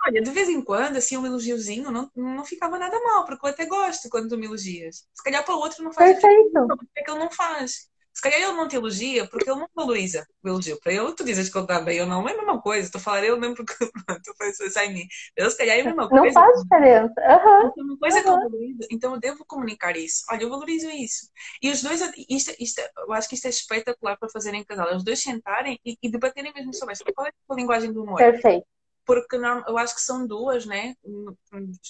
olha, de vez em quando, assim, um elogiozinho não, não ficava nada mal, porque eu até gosto quando tu me elogias. Se calhar para o outro não faz Perfeito. porque é que ele não faz. Se calhar ele não te elogia porque ele não valoriza o elogio. Para ele, tu dizes que ele está bem ou não, é a mesma coisa. Estou a falar ele mesmo porque pronto, foi sai em mim. Ele, se calhar é a mesma coisa. Não faz diferença. Uhum. É uma coisa uhum. que eu valorizo. Então eu devo comunicar isso. Olha, eu valorizo isso. E os dois, isto, isto, eu acho que isto é espetacular para fazer em casal. Os dois sentarem e, e debaterem mesmo sobre isso. Qual é a linguagem do humor? Perfeito porque eu acho que são duas, né?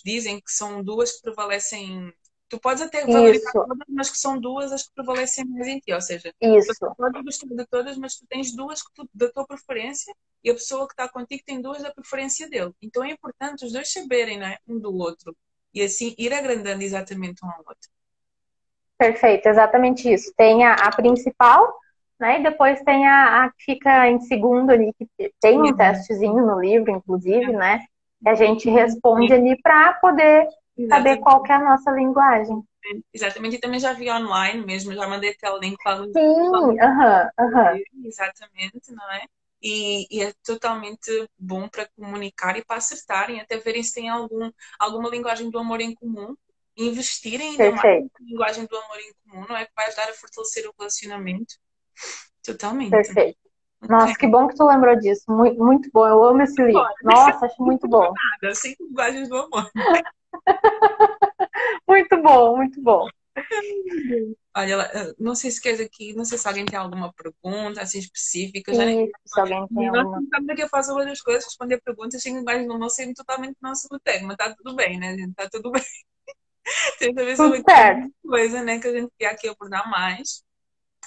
Dizem que são duas que prevalecem Tu podes até valorizar todas, mas que são duas as que prevalecem mais em ti. Ou seja, Isso. tu podes gostar de todas, mas tu tens duas tu, da tua preferência e a pessoa que está contigo tem duas da preferência dele. Então é importante os dois saberem né, um do outro e assim ir agrandando exatamente um ao outro. Perfeito, exatamente isso. Tem a, a principal, né? E depois tem a, a, que fica em segundo ali, que tem um testezinho no livro, inclusive, né? Que a gente responde ali para poder saber qual é a nossa linguagem. Exatamente, e também já vi online mesmo, já mandei até o link lá no. Sim, aham, aham. Exatamente, não é? E, e, é totalmente bom para comunicar e para acertarem, até verem se tem algum, alguma linguagem do amor em comum, investirem ainda mais na linguagem do amor em comum, não é? Que vai ajudar a fortalecer o relacionamento. Totalmente. Perfeito. Nossa, que bom que tu lembrou disso. Muito, muito bom. Eu amo esse livro. Nossa, acho muito bom. Nada, cinco linguagens do amor. muito bom, muito bom. Olha, não sei se quer aqui, não sei se alguém tem alguma pergunta assim específica. Já nem... se alguém tem alguma. Não que eu faço outras coisas, responder perguntas, sem linguagem não sei totalmente nosso tema, mas tá tudo bem, né, gente? Tá tudo bem. Se tudo certo. coisa, né, que a gente quer aqui abordar mais.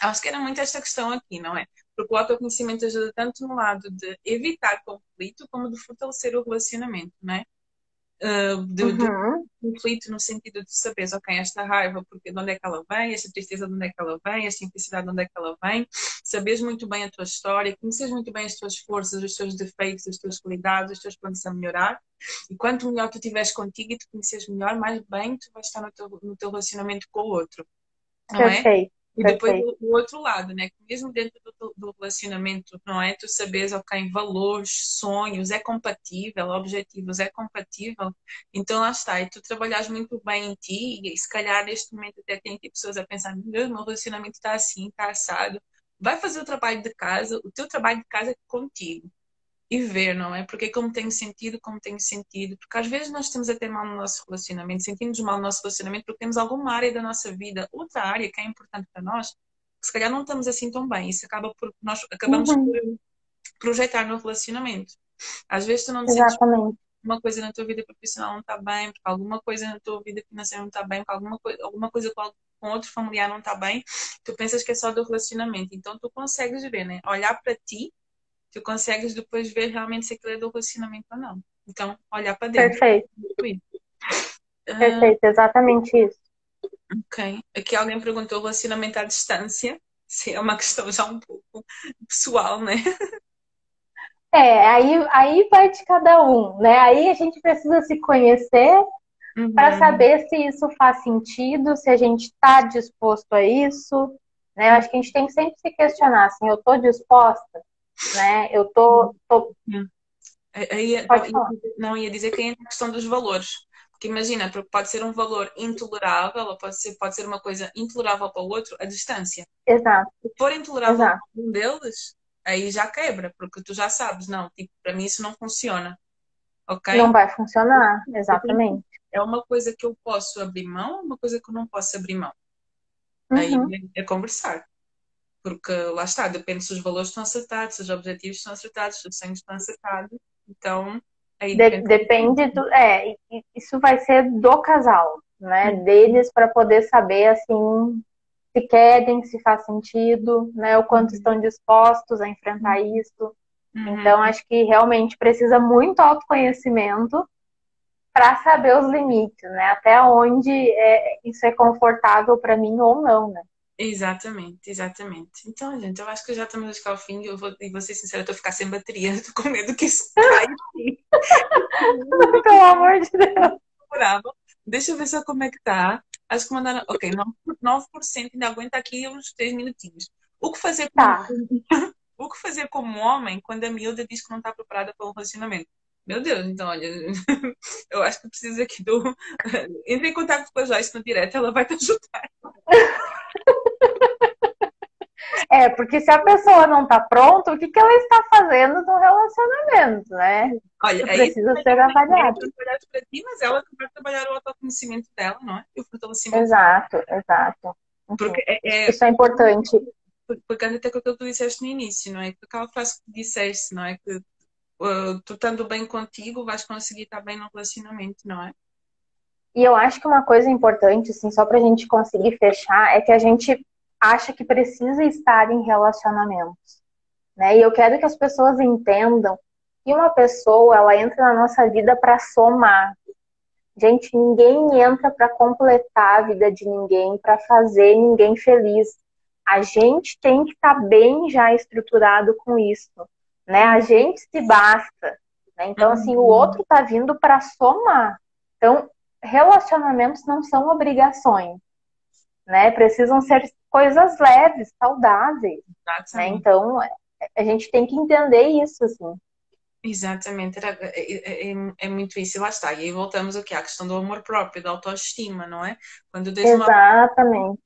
Acho que era muito esta questão aqui, não é? Porque o autoconhecimento ajuda tanto no lado de evitar conflito como de fortalecer o relacionamento, não é? Uh, de, uhum. de, conflito no sentido de saberes, ok, esta raiva, porque de onde é que ela vem, esta tristeza de onde é que ela vem, esta simplicidade de onde é que ela vem, saberes muito bem a tua história, conheces muito bem as tuas forças, os teus defeitos, as tuas qualidades, os teus pontos a melhorar, e quanto melhor tu estiveres contigo e te conheces melhor, mais bem tu vais estar no teu, no teu relacionamento com o outro. Não é? Perfeito. é? E depois o, o, outro lado, né? Mesmo dentro do, do, relacionamento, não é? Tu sabes, ok, valores, sonhos, é compatível, objetivos, é compatível. Então lá está. E tu trabalhas muito bem em ti e se calhar neste momento até tem aqui pessoas a pensar, meu Deus, meu relacionamento está assim, está assado. Vai fazer o trabalho de casa, o teu trabalho de casa é contigo e ver, não é? Porque é como tem sentido, como tem sentido. Porque às vezes nós temos até mal no nosso relacionamento, sentimos mal no nosso relacionamento porque temos alguma área da nossa vida, outra área que é importante para nós, que se calhar não estamos assim tão bem. Isso acaba por nós acabamos uhum. por projetar no relacionamento. Às vezes tu não te Exatamente. sentes uma coisa na tua vida profissional não está bem, porque alguma coisa na tua vida financeira não está bem, porque alguma, coisa, alguma coisa com, com outro familiar não está bem, tu pensas que é só do relacionamento. Então tu consegues ver, né? Olhar para ti tu consegues depois ver realmente se aquilo é do relacionamento ou não. Então, olhar para dentro. Perfeito. Perfeito, exatamente isso. Ok. Aqui alguém perguntou relacionamento à distância. Se é uma questão já um pouco pessoal, né? É, aí, aí vai de cada um, né? Aí a gente precisa se conhecer uhum. para saber se isso faz sentido, se a gente está disposto a isso, né? Eu acho que a gente tem que sempre se questionar, assim, eu estou disposta? Né? Eu tô, tô... Aí, não, ia dizer que é a questão dos valores. Porque imagina, pode ser um valor intolerável, ou pode ser, pode ser uma coisa intolerável para o outro, a distância. Exato. Se for intolerável Exato. para um deles, aí já quebra, porque tu já sabes, não, tipo, para mim isso não funciona. Ok? Não vai funcionar, exatamente. É uma coisa que eu posso abrir mão, uma coisa que eu não posso abrir mão. Uhum. Aí é conversar. Porque lá está, depende se os valores estão acertados, se os objetivos estão acertados, se os sonhos estão acertados. Então, aí depende. De, depende do. É, isso vai ser do casal, né? Uhum. Deles para poder saber assim se querem, se faz sentido, né? O quanto uhum. estão dispostos a enfrentar uhum. isso. Uhum. Então, acho que realmente precisa muito autoconhecimento para saber os limites, né? Até onde é, isso é confortável para mim ou não, né? Exatamente, exatamente. Então, gente, eu acho que já estamos a chegar ao fim e eu vou, e vou ser sincera, estou a ficar sem bateria, estou com medo que isso caia. Pelo amor de Deus. Deixa eu ver só como é que está. Acho que mandaram. Ok, 9%, 9 ainda aguenta aqui uns 3 minutinhos. O que fazer como, tá. o que fazer como homem quando a miúda diz que não está preparada para um relacionamento? Meu Deus, então olha, eu acho que precisa aqui do. Entre em contato com a Joyce no direto, ela vai te ajudar. É, porque se a pessoa não está pronta, o que, que ela está fazendo no relacionamento, né? Olha, é precisa isso ser avaliado. ti, mas ela vai trabalhar o autoconhecimento dela, não é? E o fortalecimento. Exato, exato. Porque é, é, isso é importante. Porque até que tu disseste no início, não é? Que aquela frase que disseste, não é? Que uh, tu estando bem contigo, vais conseguir estar bem no relacionamento, não é? E eu acho que uma coisa importante, assim, só para a gente conseguir fechar, é que a gente acha que precisa estar em relacionamentos. Né? E eu quero que as pessoas entendam que uma pessoa ela entra na nossa vida para somar. Gente, ninguém entra para completar a vida de ninguém, para fazer ninguém feliz. A gente tem que estar tá bem já estruturado com isso, né? A gente se basta. Né? Então, assim, o uhum. outro está vindo para somar. Então, relacionamentos não são obrigações, né? Precisam ser coisas leves, saudáveis. Né? Então, a gente tem que entender isso, assim. Exatamente, era, é, é, é, muito isso, e lá está. E aí voltamos aqui à questão do amor próprio, da autoestima, não é? Quando tens Exatamente.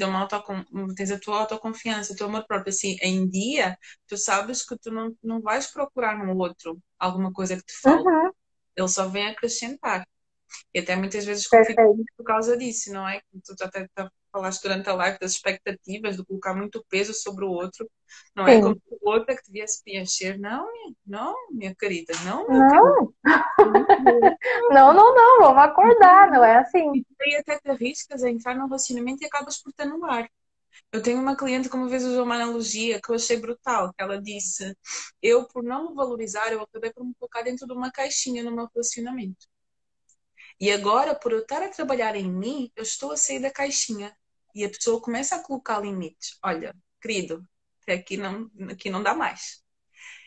Uma, uma autocon... tens a tua autoconfiança, o teu amor próprio assim em dia, tu sabes que tu não, não vais procurar no outro alguma coisa que te falta. Uhum. Ele só vem acrescentar. E até muitas vezes conflito por causa disso, não é? Tu até falaste durante a live das expectativas, de colocar muito peso sobre o outro, não é? Sim. é como o outro é que devia se preencher. Não, não, minha querida, não. Não. não, não, não, vamos acordar, não é assim. E até te arriscas a entrar num relacionamento e acabas por te anular. Eu tenho uma cliente que uma vez usou uma analogia que eu achei brutal, que ela disse, eu por não me valorizar, eu acabei por me colocar dentro de uma caixinha no meu relacionamento. E agora, por eu estar a trabalhar em mim, eu estou a sair da caixinha. E a pessoa começa a colocar limites. Olha, querido, aqui não, aqui não dá mais.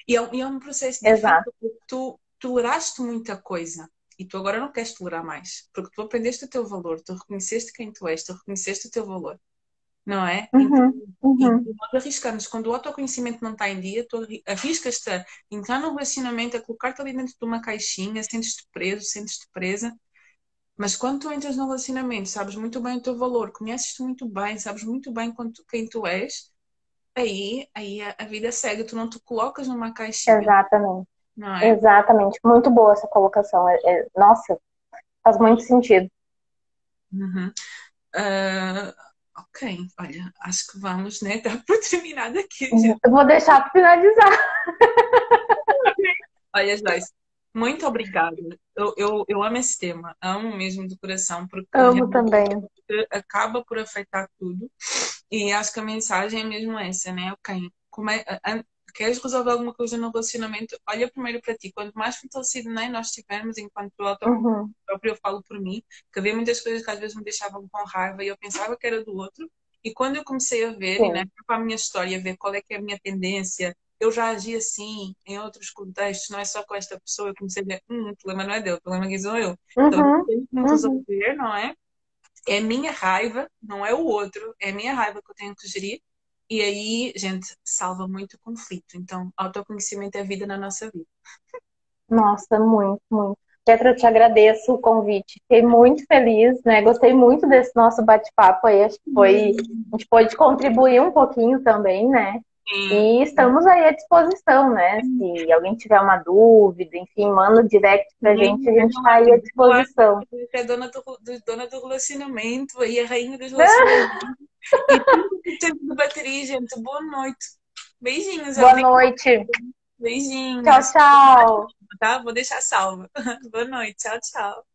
E é, e é um processo Exato. porque tu toleraste muita coisa e tu agora não queres tolerar mais, porque tu aprendeste o teu valor, tu reconheceste quem tu és, tu reconheceste o teu valor, não é? Uhum, então, uhum. Nós arriscamos, quando o autoconhecimento não está em dia, tu arriscas-te a entrar num relacionamento, a colocar-te ali dentro de uma caixinha, sentes-te preso, sentes-te presa, mas quando tu entras no relacionamento, sabes muito bem o teu valor, conheces-te muito bem, sabes muito bem quem tu és, aí, aí a, vida segue, tu não te colocas numa caixinha. Exatamente. É? Exatamente. Muito boa essa colocação. É, é, nossa, faz muito sentido. Uhum. Uh, ok, olha, acho que vamos, né? Dá por terminado aqui. Eu vou deixar para finalizar. olha, Joyce, muito obrigada. Eu, eu, eu amo esse tema, amo mesmo do coração, porque amo também. acaba por afetar tudo. E acho que a mensagem é mesmo essa, né? Ok, como é, queres resolver alguma coisa no relacionamento, olha primeiro para ti. Quanto mais fortalecido né, nós estivermos, enquanto eu uhum. próprio eu falo por mim, que havia muitas coisas que às vezes me deixavam com raiva e eu pensava que era do outro. E quando eu comecei a ver, Sim. né, para a minha história, ver qual é que é a minha tendência, eu já agi assim em outros contextos, não é só com esta pessoa. Eu comecei a ver, hum, o problema não é dele, o problema é que sou eu. Então, uhum. Então, eu tenho que uhum. resolver, não é? É minha raiva, não é o outro, é minha raiva que eu tenho que gerir. E aí, gente, salva muito conflito. Então, autoconhecimento é vida na nossa vida. Nossa, muito, muito. Petra, eu te agradeço o convite. Fiquei muito feliz, né? Gostei muito desse nosso bate-papo aí. Acho que foi. Uhum. A gente pode contribuir um pouquinho também, né? E estamos aí à disposição, né? Se alguém tiver uma dúvida, enfim, manda direct pra Sim, gente, a gente está aí à disposição. Você é dona do, dona do relacionamento e a rainha dos relacionamentos. e tudo tempo de bateria, gente. Boa noite. Beijinhos. Boa noite. Beijinhos. Tchau, tchau. Tá? Vou deixar salva. Boa noite. Tchau, tchau.